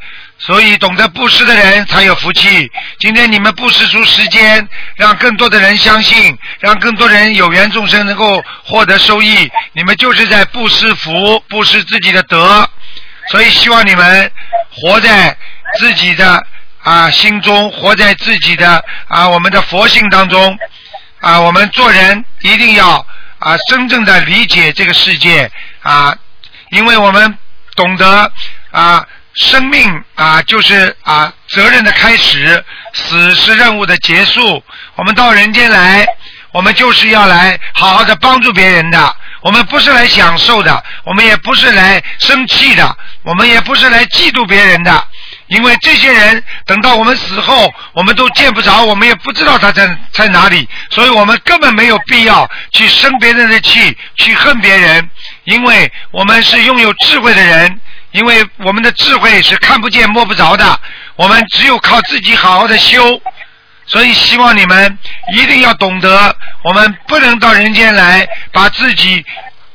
所以，懂得布施的人才有福气。今天你们布施出时间，让更多的人相信，让更多人有缘众生能够获得收益，你们就是在布施福，布施自己的德。所以，希望你们活在自己的啊心中，活在自己的啊我们的佛性当中啊。我们做人一定要啊真正的理解这个世界啊，因为我们懂得啊。生命啊，就是啊责任的开始，死是任务的结束。我们到人间来，我们就是要来好好的帮助别人的。我们不是来享受的，我们也不是来生气的，我们也不是来嫉妒别人的。因为这些人等到我们死后，我们都见不着，我们也不知道他在在哪里，所以我们根本没有必要去生别人的气，去恨别人，因为我们是拥有智慧的人。因为我们的智慧是看不见摸不着的，我们只有靠自己好好的修，所以希望你们一定要懂得，我们不能到人间来把自己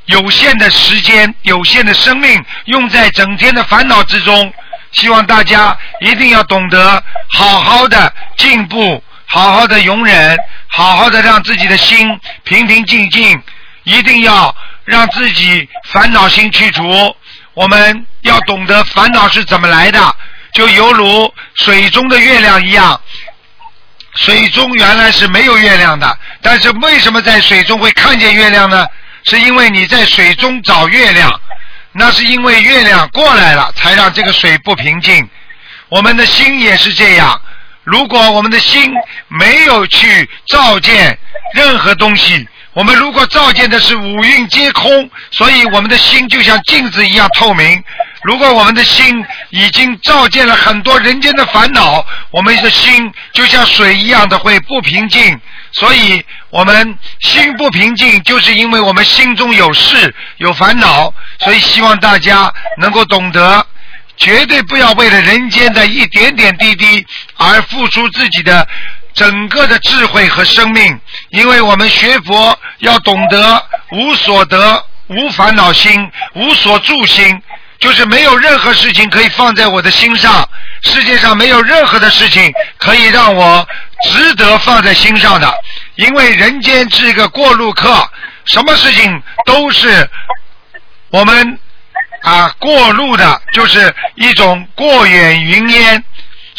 有限的时间、有限的生命用在整天的烦恼之中。希望大家一定要懂得好好的进步，好好的容忍，好好的让自己的心平平静静，一定要让自己烦恼心去除。我们要懂得烦恼是怎么来的，就犹如水中的月亮一样。水中原来是没有月亮的，但是为什么在水中会看见月亮呢？是因为你在水中找月亮，那是因为月亮过来了，才让这个水不平静。我们的心也是这样，如果我们的心没有去照见任何东西，我们如果照见的是五蕴皆空，所以我们的心就像镜子一样透明。如果我们的心已经照见了很多人间的烦恼，我们的心就像水一样的会不平静。所以我们心不平静，就是因为我们心中有事有烦恼。所以希望大家能够懂得，绝对不要为了人间的一点点滴滴而付出自己的。整个的智慧和生命，因为我们学佛要懂得无所得、无烦恼心、无所住心。就是没有任何事情可以放在我的心上，世界上没有任何的事情可以让我值得放在心上的，因为人间是一个过路客，什么事情都是我们啊过路的，就是一种过眼云烟。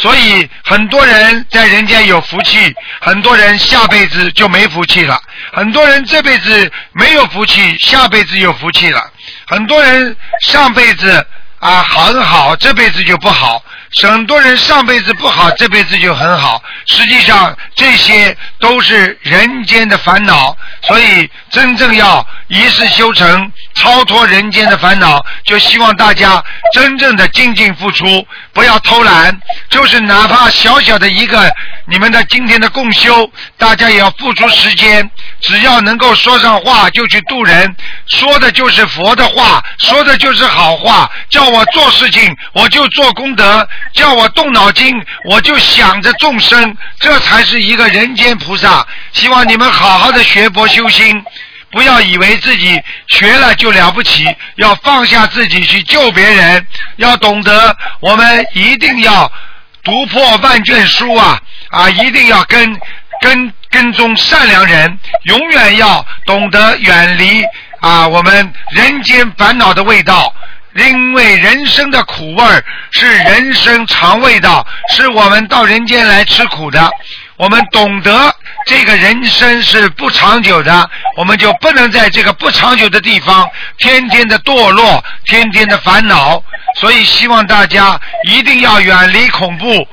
所以很多人在人间有福气，很多人下辈子就没福气了；很多人这辈子没有福气，下辈子有福气了；很多人上辈子啊很好，这辈子就不好；很多人上辈子不好，这辈子就很好。实际上这些都是人间的烦恼，所以真正要一世修成，超脱人间的烦恼，就希望大家真正的精进付出，不要偷懒。就是哪怕小小的一个你们的今天的共修，大家也要付出时间。只要能够说上话，就去度人，说的就是佛的话，说的就是好话。叫我做事情，我就做功德；叫我动脑筋，我就想着众生。这才是一个人间菩萨。希望你们好好的学佛修心，不要以为自己学了就了不起，要放下自己去救别人。要懂得，我们一定要读破万卷书啊啊！一定要跟跟跟踪善良人，永远要懂得远离啊我们人间烦恼的味道。因为人生的苦味儿是人生尝味道，是我们到人间来吃苦的。我们懂得这个人生是不长久的，我们就不能在这个不长久的地方天天的堕落，天天的烦恼。所以希望大家一定要远离恐怖，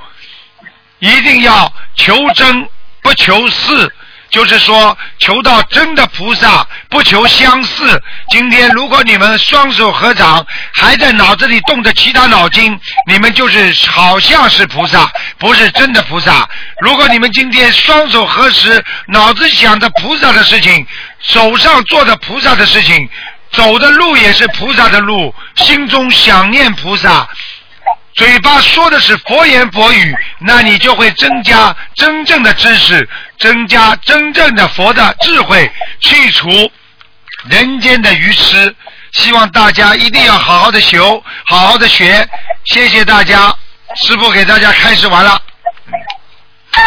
一定要求真不求是。就是说，求到真的菩萨，不求相似。今天如果你们双手合掌，还在脑子里动着其他脑筋，你们就是好像是菩萨，不是真的菩萨。如果你们今天双手合十，脑子想着菩萨的事情，手上做着菩萨的事情，走的路也是菩萨的路，心中想念菩萨。嘴巴说的是佛言佛语，那你就会增加真正的知识，增加真正的佛的智慧，去除人间的愚痴。希望大家一定要好好的修，好好的学。谢谢大家，师傅给大家开始完了。师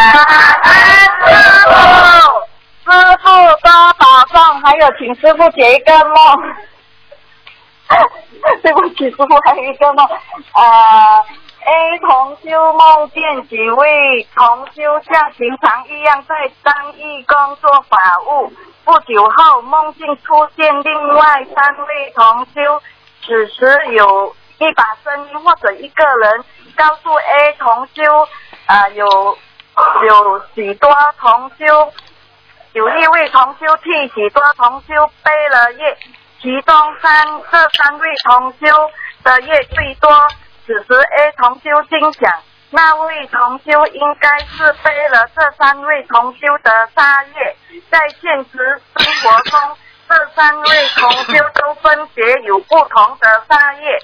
傅，师傅多保重，还有请师傅解一个梦。对不起，师傅还有一个梦，呃，A 同修梦见几位同修像平常一样在单义工作法务，不久后梦境出现另外三位同修，此时有一把声音或者一个人告诉 A 同修，啊有有许多同修，有一位同修替许多同修背了业。其中三这三位同修的业最多，此时 A 同修心想，那位同修应该是背了这三位同修的杀业，在现实生活中，这三位同修都分别有不同的杀业。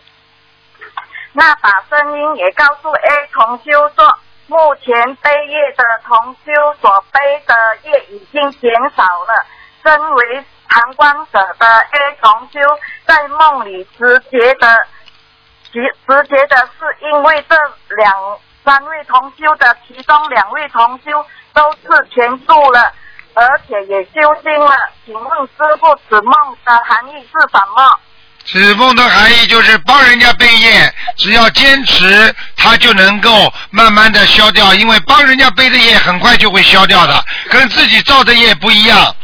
那把声音也告诉 A 同修说，目前背业的同修所背的业已经减少了，身为。旁观者的 A 同修在梦里直觉的直直觉的是因为这两三位同修的其中两位同修都是全住了，而且也修心了。请问师傅，此梦的含义是什么？此梦的含义就是帮人家背业，只要坚持，他就能够慢慢的消掉。因为帮人家背的业很快就会消掉的，跟自己造的业不一样。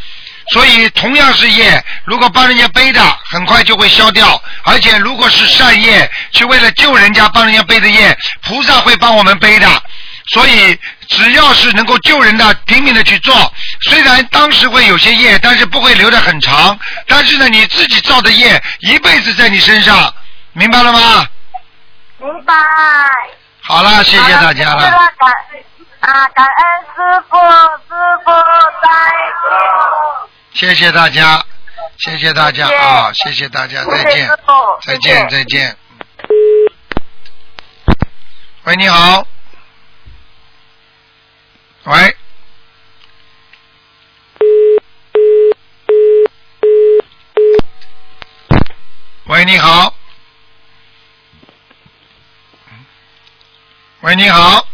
所以同样是业，如果帮人家背的，很快就会消掉。而且如果是善业，去为了救人家帮人家背的业，菩萨会帮我们背的。所以只要是能够救人的，拼命的去做。虽然当时会有些业，但是不会留得很长。但是呢，你自己造的业，一辈子在你身上，明白了吗？明白。好了，谢谢大家了。啊，感恩师傅，师傅再见。谢谢大家谢谢大家啊谢谢大家再见再见再见。喂你好。喂。喂你好。喂你好。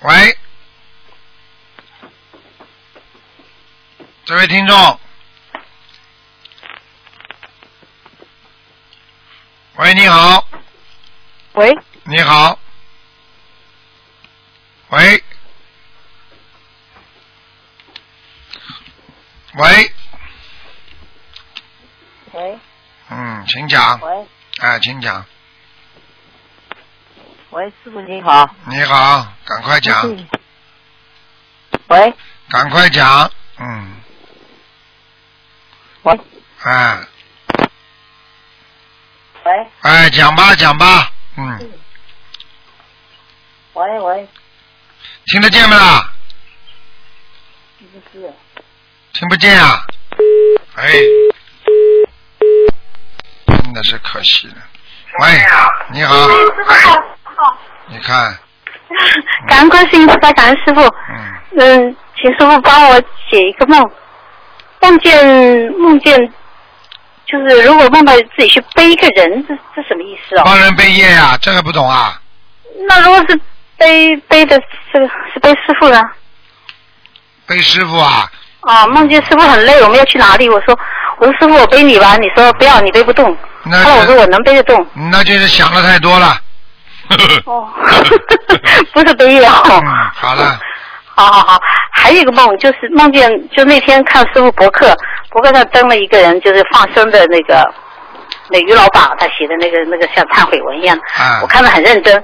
喂。这位听众。喂，你好。喂，你好。喂。喂，喂，嗯，请讲。喂，哎，请讲。喂，师傅你好。你好，赶快讲，嗯喂，赶快讲。嗯，喂，哎，喂，哎，讲吧，讲吧。嗯，喂喂，听得见没啦？听不见啊？哎，真的是可惜了。喂，你好，你看，感恩观世音菩萨，感恩师傅。嗯，嗯，请师傅帮我解一个梦，梦见梦见，就是如果梦到自己去背一个人，这这什么意思哦？帮人背业呀、这个不懂啊？那如果是背背的这个是背师傅呢？背师傅啊？啊，梦见师傅很累，我们要去哪里？我说我说师傅我背你吧，你说不要，你背不动。那后来我说我能背得动。那就是想的太多了。哦 不是背业哦。嗯，好了，好好好，还有一个梦，就是梦见，就那天看师傅博客，博客上登了一个人，就是放生的那个，那于老板他写的那个那个像忏悔文一样，啊。我看得很认真，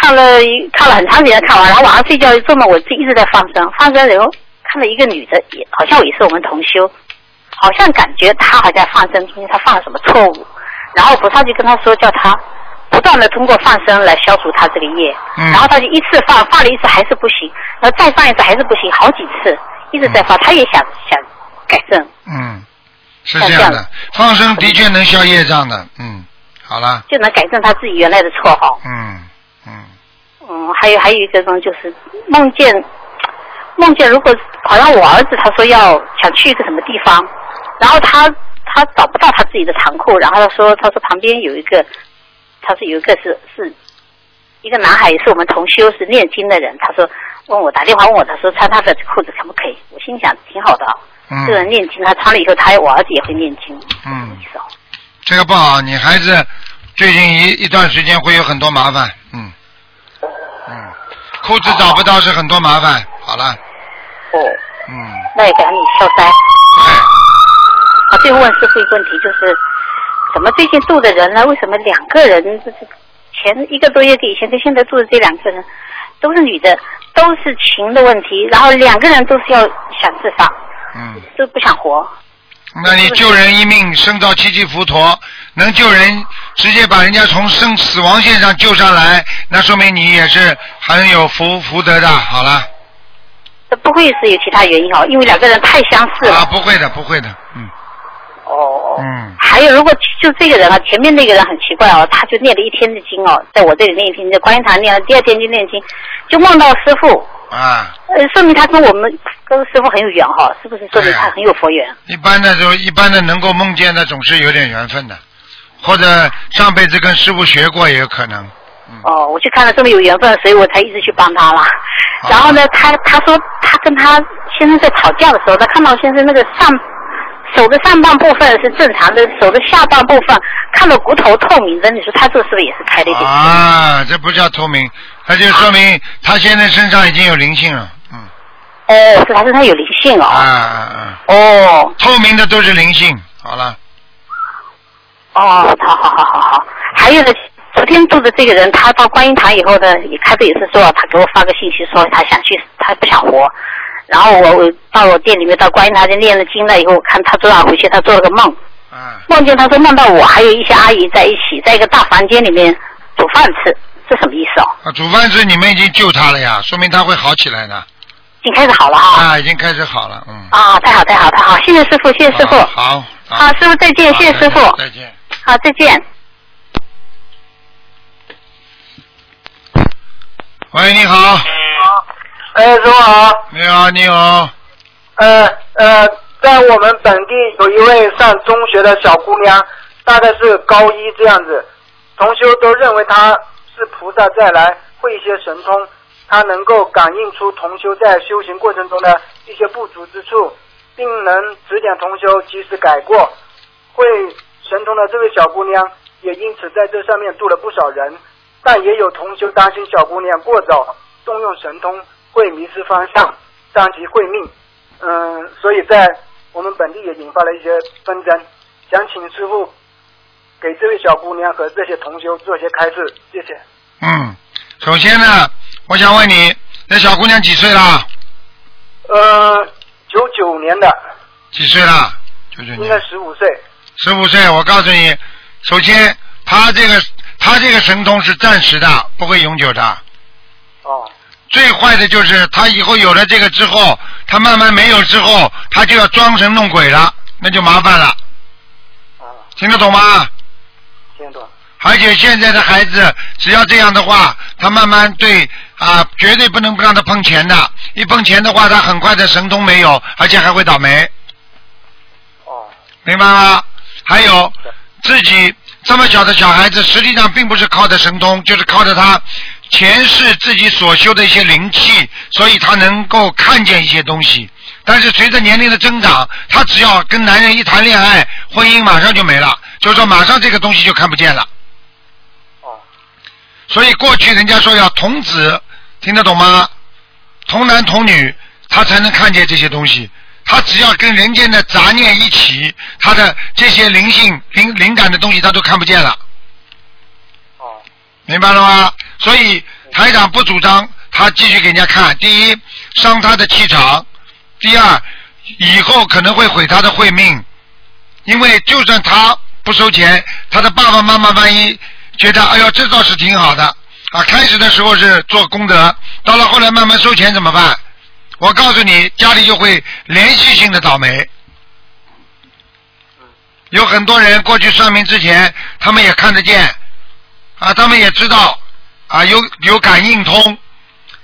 看了一看了很长时间看完，然后晚上睡觉做梦，我就一直在放生，放生然后看了一个女的，也好像也是我们同修，好像感觉她好像放生中间她犯了什么错误，然后菩萨就跟她说，叫她不断的通过放生来消除他这个业，嗯。然后他就一次放，放了一次还是不行，然后再放一次还是不行，好几次一直在放，他也想想改正，嗯，是这样的放生的确能消业障的。嗯，好了，就能改正他自己原来的错哈。嗯嗯，嗯，还有还有一个呢，就是梦见梦见，如果好像我儿子他说要想去一个什么地方，然后他他找不到他自己的长裤，然后他说他说旁边有一个，他说有一个是是一个男孩，也是我们同修是念经的人，他说问我打电话问我，他说穿他的裤子可不可以？我心想挺好的啊，嗯这个人念经，他穿了以后，他我儿子也会念经，嗯。这个不好，你孩子最近一一段时间会有很多麻烦。嗯嗯，裤子找不到是很多麻烦。好了，哦，嗯，那也赶紧消灾。对，啊，最后问师傅一个问题，就是怎么最近住的人呢？为什么两个人就是前一个多月以前就现在住的这两个人都是女的，都是情的问题，然后两个人都是要想自杀，嗯，都不想活。那你救人一命胜造七级浮屠，能救人直接把人家从生死亡线上救上来，那说明你也是很有福福德的。好了，这不会是有其他原因哦，因为两个人太相似了。啊，不会的，不会的，嗯哦。嗯，还有，如果就这个人啊，前面那个人很奇怪哦，他就念了一天的经哦，在我这里念一天，在观音堂念了，第二天就念经，就梦到师傅，啊，呃，说明他跟我们跟师傅很有缘哈、是不是？说明他很有佛缘。一般的就一般的能够梦见的总是有点缘分的，或者上辈子跟师傅学过也有可能。哦，我去看了这么有缘分，所以我才一直去帮他了。然后呢，他他说他跟他先生在吵架的时候，他看到先生那个上手的上半部分是正常的，手的下半部分看到骨头透明的，你说他这是不是也是开了一点？啊，这不叫透明，那就说明他现在身上已经有灵性了。嗯，哦，是他身上有灵性啊哦。啊啊！哦透明的都是灵性。好了，哦，好好好好好。还有呢，昨天住的这个人，他到观音堂以后呢，也开始也是说，他给我发个信息说他想去，他不想活。然后我我到我店里面到观音堂去念了经了以后，我看他昨晚回去他做了个梦，嗯，梦见他说梦到我还有一些阿姨在一起，在一个大房间里面煮饭吃，这什么意思哦？啊煮饭是你们已经救他了呀，说明他会好起来的。已经开始好了啊！啊，已经开始好了，嗯。啊，太好太好太好，谢谢师傅，谢谢师傅。好。好。好，师傅再见，谢谢师傅。再见。好，再见。喂，你好。哎，师傅好。你好，你好。呃呃，在我们本地有一位上中学的小姑娘，大概是高一这样子，同修都认为她是菩萨再来，会一些神通，他能够感应出同修在修行过程中的一些不足之处，并能指点同修及时改过。会神通的这位小姑娘也因此在这上面度了不少人，但也有同修担心小姑娘过早动用神通会迷失方向，伤及慧命。嗯，所以在我们本地也引发了一些纷争，想请师傅给这位小姑娘和这些同修做些开示，谢谢。嗯，首先呢，我想问你，那小姑娘几岁了？呃，九九年的，几岁了？九九年应该年，十五岁。十五岁。我告诉你，首先，她这个她这个神通是暂时的，不会永久的。哦。最坏的就是她以后有了这个之后，她慢慢没有之后，她就要装神弄鬼了，那就麻烦了。听得懂吗？而且现在的孩子，只要这样的话，他慢慢对啊，绝对不能不让他碰钱的。一碰钱的话，他很快的神通没有，而且还会倒霉。哦。明白吗？还有自己这么小的小孩子，实际上并不是靠着神通，就是靠着他前世自己所修的一些灵气，所以他能够看见一些东西。但是随着年龄的增长，他只要跟男人一谈恋爱，婚姻马上就没了，就是说马上这个东西就看不见了。哦所以过去人家说要童子，听得懂吗？童男童女，他才能看见这些东西。他只要跟人间的杂念一起，他的这些灵性、灵灵感的东西，他都看不见了。哦明白了吗？所以台长不主张他继续给人家看。第一，伤他的气场；第二，以后可能会毁他的慧命。因为就算他不收钱，他的爸爸妈妈万一觉得，哎呦，这倒是挺好的啊！开始的时候是做功德，到了后来慢慢收钱怎么办？我告诉你，家里就会连续性的倒霉。有很多人过去算命之前，他们也看得见，啊，他们也知道，啊，有有感应通，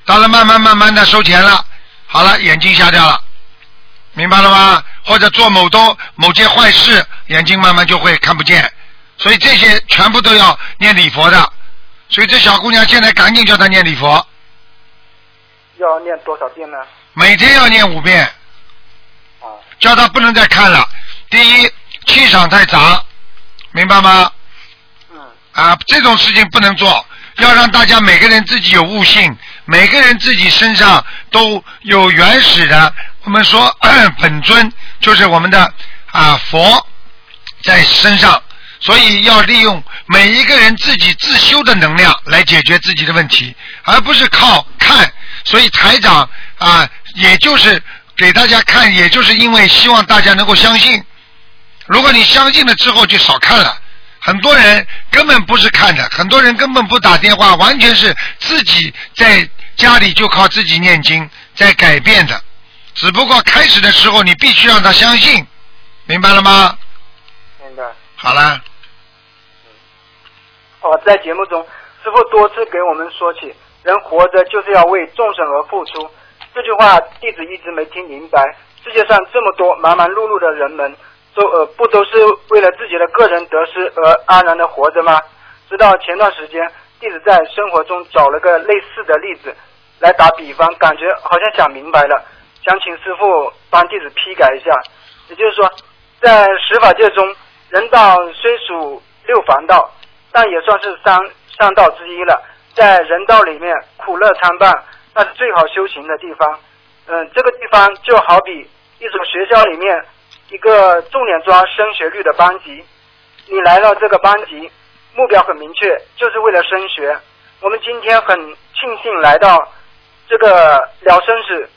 到了慢慢慢慢的收钱了，好了，眼睛瞎掉了，明白了吗？或者做某东某件坏事，眼睛慢慢就会看不见，所以这些全部都要念礼佛的，所以这小姑娘现在赶紧叫她念礼佛，要念多少遍呢？每天要念五遍，啊叫她不能再看了。第一，气场太杂，明白吗？嗯啊，这种事情不能做，要让大家每个人自己有悟性，每个人自己身上都有原始的，我们说 本尊就是我们的啊佛在身上，所以要利用每一个人自己自修的能量来解决自己的问题，而不是靠看。所以台长啊，也就是给大家看，也就是因为希望大家能够相信。如果你相信了之后，就少看了。很多人根本不是看的，很多人根本不打电话，完全是自己在家里就靠自己念经在改变的。只不过开始的时候，你必须让他相信，明白了吗？明白。好了，哦，在节目中，师傅多次给我们说起，人活着就是要为众生而付出。这句话弟子一直没听明白。世界上这么多忙忙碌碌的人们，都呃不都是为了自己的个人得失而安然的活着吗？直到前段时间，弟子在生活中找了个类似的例子来打比方，感觉好像想明白了，想请师傅帮弟子批改一下。也就是说，在十法界中，人道虽属六凡道，但也算是三三道之一了。在人道里面，苦乐参半，那是最好修行的地方。嗯，这个地方就好比一所学校里面一个重点抓升学率的班级，你来到这个班级，目标很明确，就是为了升学。我们今天很庆幸来到这个了生死、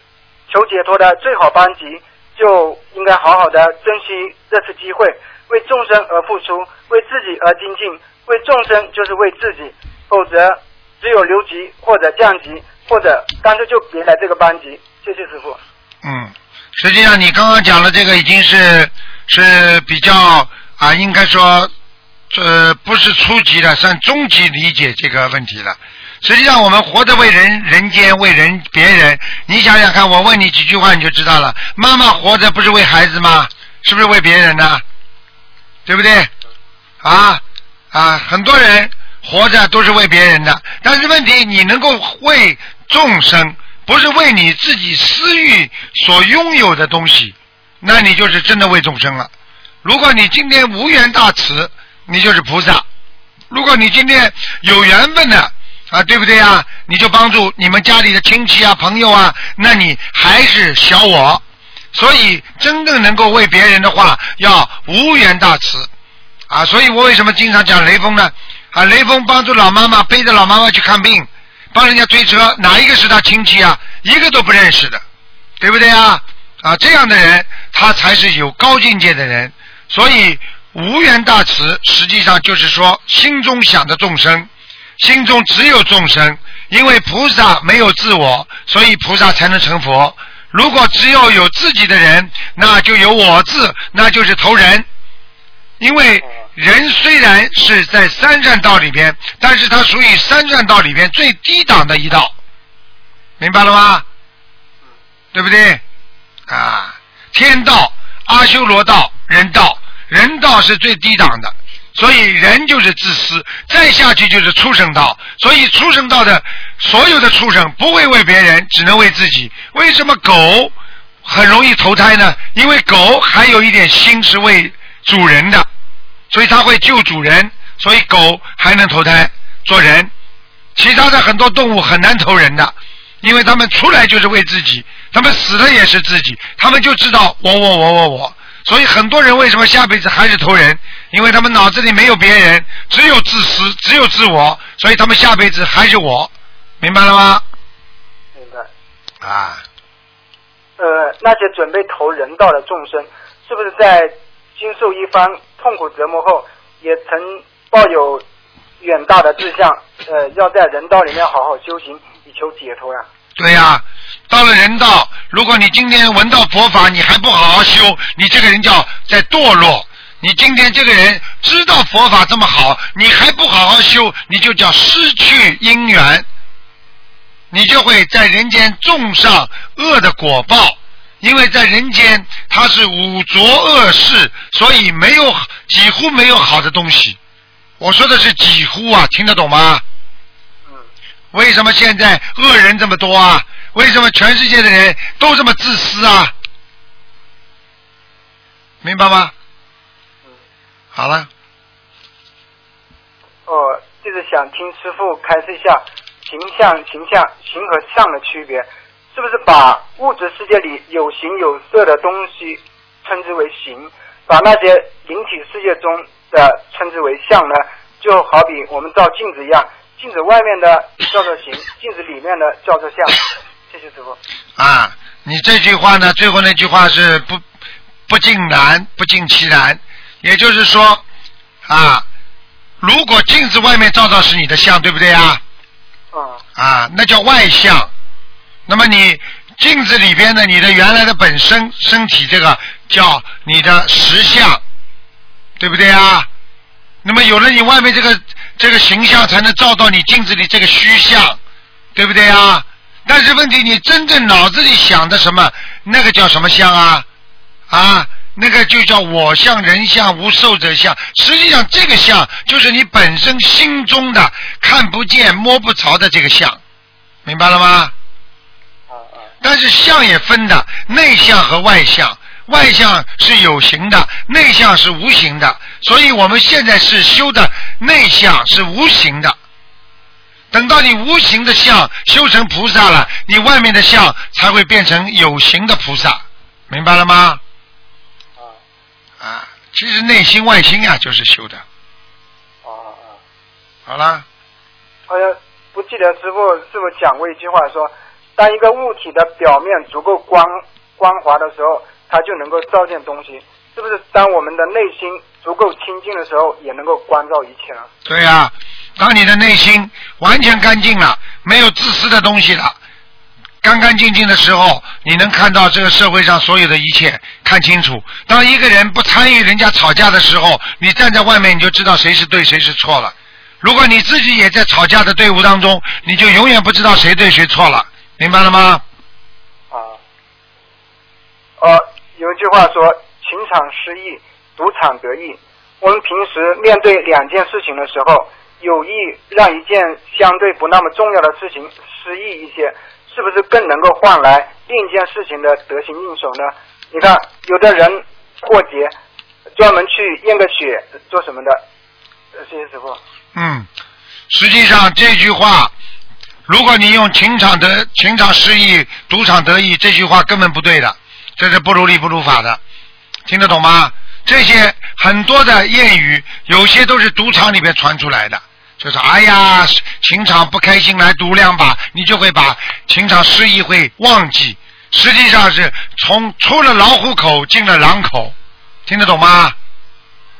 求解脱的最好班级，就应该好好的珍惜这次机会，为众生而付出，为自己而精进，为众生就是为自己，否则只有留级或者降级，或者干脆就别来这个班级。谢谢师傅。嗯，实际上你刚刚讲的这个已经是是比较啊，应该说这不是初级的，算中级理解这个问题了。实际上，我们活着为人人间，为人别人。你想想看，我问你几句话你就知道了。妈妈活着不是为孩子吗？是不是为别人呢？对不对？啊啊，很多人活着都是为别人的，但是问题你能够为众生，不是为你自己私欲所拥有的东西，那你就是真的为众生了。如果你今天无缘大慈，你就是菩萨；如果你今天有缘分的啊，对不对啊？你就帮助你们家里的亲戚啊、朋友啊，那你还是小我。所以，真正能够为别人的话，要无缘大慈啊！所以我为什么经常讲雷锋呢？啊，雷锋帮助老妈妈背着老妈妈去看病，帮人家推车，哪一个是他亲戚啊？一个都不认识的，对不对啊？啊，这样的人他才是有高境界的人。所以无缘大慈，实际上就是说心中想着众生，心中只有众生。因为菩萨没有自我，所以菩萨才能成佛。如果只有有自己的人，那就有我字，那就是投人。因为人虽然是在三善道里边，但是它属于三善道里边最低档的一道，明白了吗？对不对？啊，天道、阿修罗道、人道，人道是最低档的，所以人就是自私，再下去就是畜生道。所以畜生道的所有的畜生不会为别人，只能为自己。为什么狗很容易投胎呢？因为狗还有一点心是为主人的，所以它会救主人，所以狗还能投胎做人。其他的很多动物很难投人的，因为他们出来就是为自己，他们死了也是自己，他们就知道我我我我我。所以很多人为什么下辈子还是投人？因为他们脑子里没有别人，只有自私，只有自我，所以他们下辈子还是我，明白了吗？明白。啊，呃，那些准备投人道的众生，是不是在经受一番痛苦折磨后，也曾抱有远大的志向？呃，要在人道里面好好修行，以求解脱呀、对呀、到了人道，如果你今天闻到佛法，你还不好好修，你这个人叫在堕落。你今天这个人知道佛法这么好，你还不好好修，你就叫失去因缘，你就会在人间种上恶的果报。因为在人间它是五浊恶世，所以没有几乎没有好的东西。我说的是几乎啊，听得懂吗？为什么现在恶人这么多啊？为什么全世界的人都这么自私啊？明白吗？好了，哦，就是想听师傅开示一下形象、形象、形和相的区别，是不是把物质世界里有形有色的东西称之为形，把那些灵体世界中的称之为相呢？就好比我们照镜子一样，镜子外面的叫做形，镜子里面的叫做相。谢谢师傅。啊，你这句话呢，最后那句话是不不尽然，不尽其然，也就是说啊，如果镜子外面照照是你的相，对不对啊？嗯。啊，那叫外相。那么你镜子里边的你的原来的本身身体，这个叫你的实相，对不对啊？那么有了你外面这个这个形象，才能照到你镜子里这个虚像，对不对啊？但是问题，你真正脑子里想的什么，那个叫什么相啊？啊，那个就叫我相、人相、无受者相。实际上，这个相就是你本身心中的看不见、摸不着的这个相，明白了吗？但是相也分的，内相和外相。外相是有形的，内相是无形的。所以我们现在是修的内相是无形的。等到你无形的相修成菩萨了，你外面的相才会变成有形的菩萨，明白了吗？啊，啊其实内心外心呀、就是修的。好了，好像不记得师傅是不是讲过一句话说，当一个物体的表面足够光光滑的时候，它就能够照见东西。是不是当我们的内心足够清净的时候，也能够关照一切呢？对呀、当你的内心完全干净了，没有自私的东西了，干干净净的时候，你能看到这个社会上所有的一切，看清楚。当一个人不参与人家吵架的时候，你站在外面你就知道谁是对谁是错了。如果你自己也在吵架的队伍当中，你就永远不知道谁对谁错了，明白了吗？啊呃，有一句话说“情场失意，赌场得意”。我们平时面对两件事情的时候，有意让一件相对不那么重要的事情失意一些，是不是更能够换来另一件事情的得心应手呢？你看，有的人过节专门去验个血，做什么的？呃谢谢师傅。嗯，实际上这句话，如果你用情场得情场失意，赌场得意，这句话根本不对的，这是不如理不如法的，听得懂吗？这些很多的谚语，有些都是赌场里面传出来的，就是哎呀，情场不开心来赌两把，你就会把情场失意会忘记，实际上是从出了老虎口进了狼口，听得懂吗？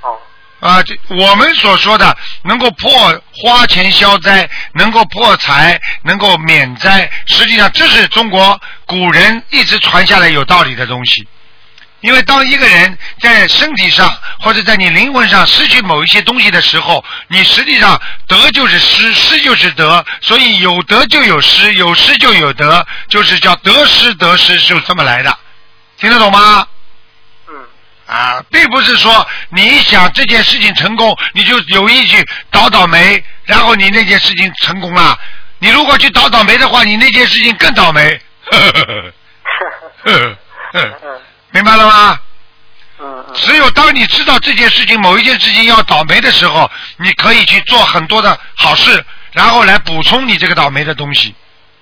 好。啊，这我们所说的能够破花钱消灾，能够破财，能够免灾，实际上这是中国古人一直传下来有道理的东西。因为当一个人在身体上或者在你灵魂上失去某一些东西的时候，你实际上得就是失，失就是得，所以有得就有失，有失就有得，就是叫得失得失，就这么来的，听得懂吗？啊，并不是说你想这件事情成功，你就有意去倒倒霉，然后你那件事情成功了。你如果去倒倒霉的话，你那件事情更倒霉。明白了吗？嗯只有当你知道这件事情某一件事情要倒霉的时候，你可以去做很多的好事，然后来补充你这个倒霉的东西，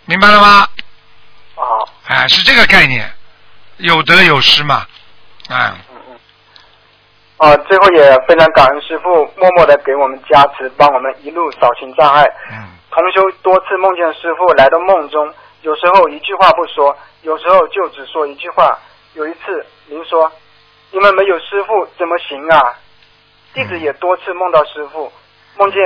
明白了吗？哦。哎，是这个概念，有得有失嘛，啊。啊，最后也非常感恩师傅默默的给我们加持，帮我们一路扫清障碍。嗯同修多次梦见师傅来到梦中，有时候一句话不说，有时候就只说一句话。有一次您说：“你们没有师傅怎么行啊？”弟子也多次梦到师傅，梦见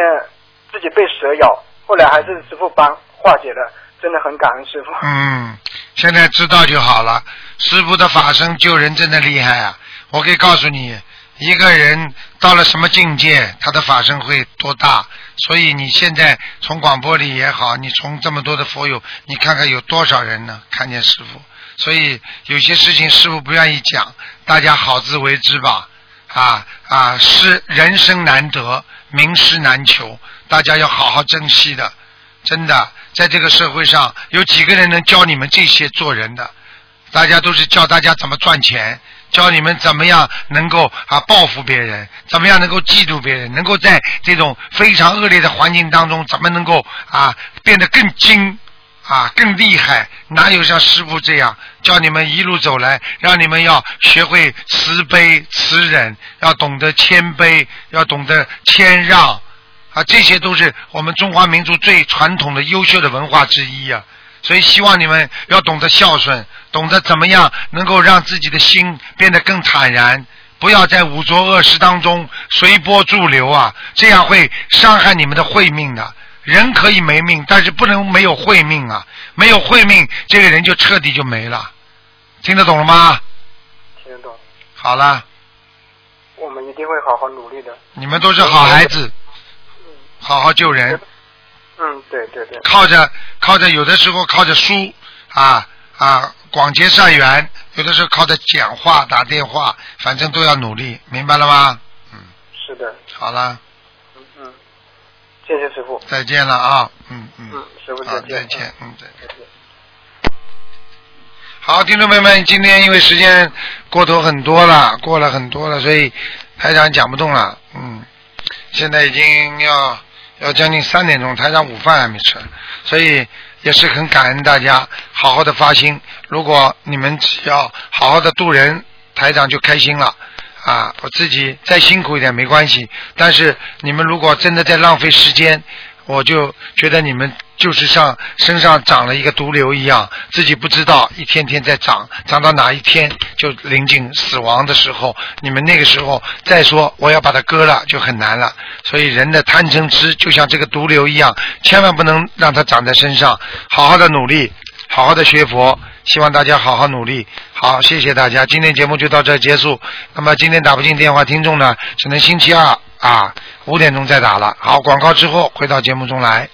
自己被蛇咬，后来还是师傅帮化解的，真的很感恩师傅。嗯，现在知道就好了。师傅的法身救人真的厉害啊！我可以告诉你，一个人到了什么境界，他的法身会多大。所以你现在从广播里也好，你从这么多的佛友，你看看有多少人呢？看见师傅。所以有些事情师傅不愿意讲，大家好自为之吧。啊啊，是人生难得，名师难求，大家要好好珍惜的。真的，在这个社会上，有几个人能教你们这些做人的？大家都是教大家怎么赚钱，教你们怎么样能够啊报复别人，怎么样能够嫉妒别人，能够在这种非常恶劣的环境当中，怎么能够啊变得更精啊更厉害？哪有像师傅这样教你们一路走来，让你们要学会慈悲慈忍，要懂得谦卑，要懂得谦让啊，这些都是我们中华民族最传统的优秀的文化之一呀、所以希望你们要懂得孝顺，懂得怎么样能够让自己的心变得更坦然，不要在五浊恶世当中随波逐流啊，这样会伤害你们的慧命的。人可以没命，但是不能没有慧命啊！没有慧命，这个人就彻底就没了。听得懂了吗？听得懂，好了，我们一定会好好努力的。你们都是好孩子，好好救人。嗯，对对对。靠着靠着，有的时候靠着书啊啊广结善缘，有的时候靠着讲话打电话，反正都要努力，明白了吗？嗯是的，好了，谢谢师傅。再见了啊，嗯嗯，嗯，师傅再见。再见，嗯再见。好，听众朋友们，今天因为时间过头很多了，过了很多了，所以台长讲不动了。嗯，现在已经要要将近三点钟，台长午饭还没吃，所以也是很感恩大家好好的发心。如果你们只要好好的度人，台长就开心了。啊，我自己再辛苦一点没关系，但是你们如果真的在浪费时间，我就觉得你们就是像身上长了一个毒瘤一样，自己不知道，一天天在长，长到哪一天就临近死亡的时候，你们那个时候再说我要把它割了就很难了。所以人的贪嗔痴就像这个毒瘤一样，千万不能让它长在身上，好好的努力，好好的学佛，希望大家好好努力。好，谢谢大家，今天节目就到这结束。那么今天打不进电话，听众呢，只能星期二啊五点钟再打了。好，广告之后回到节目中来。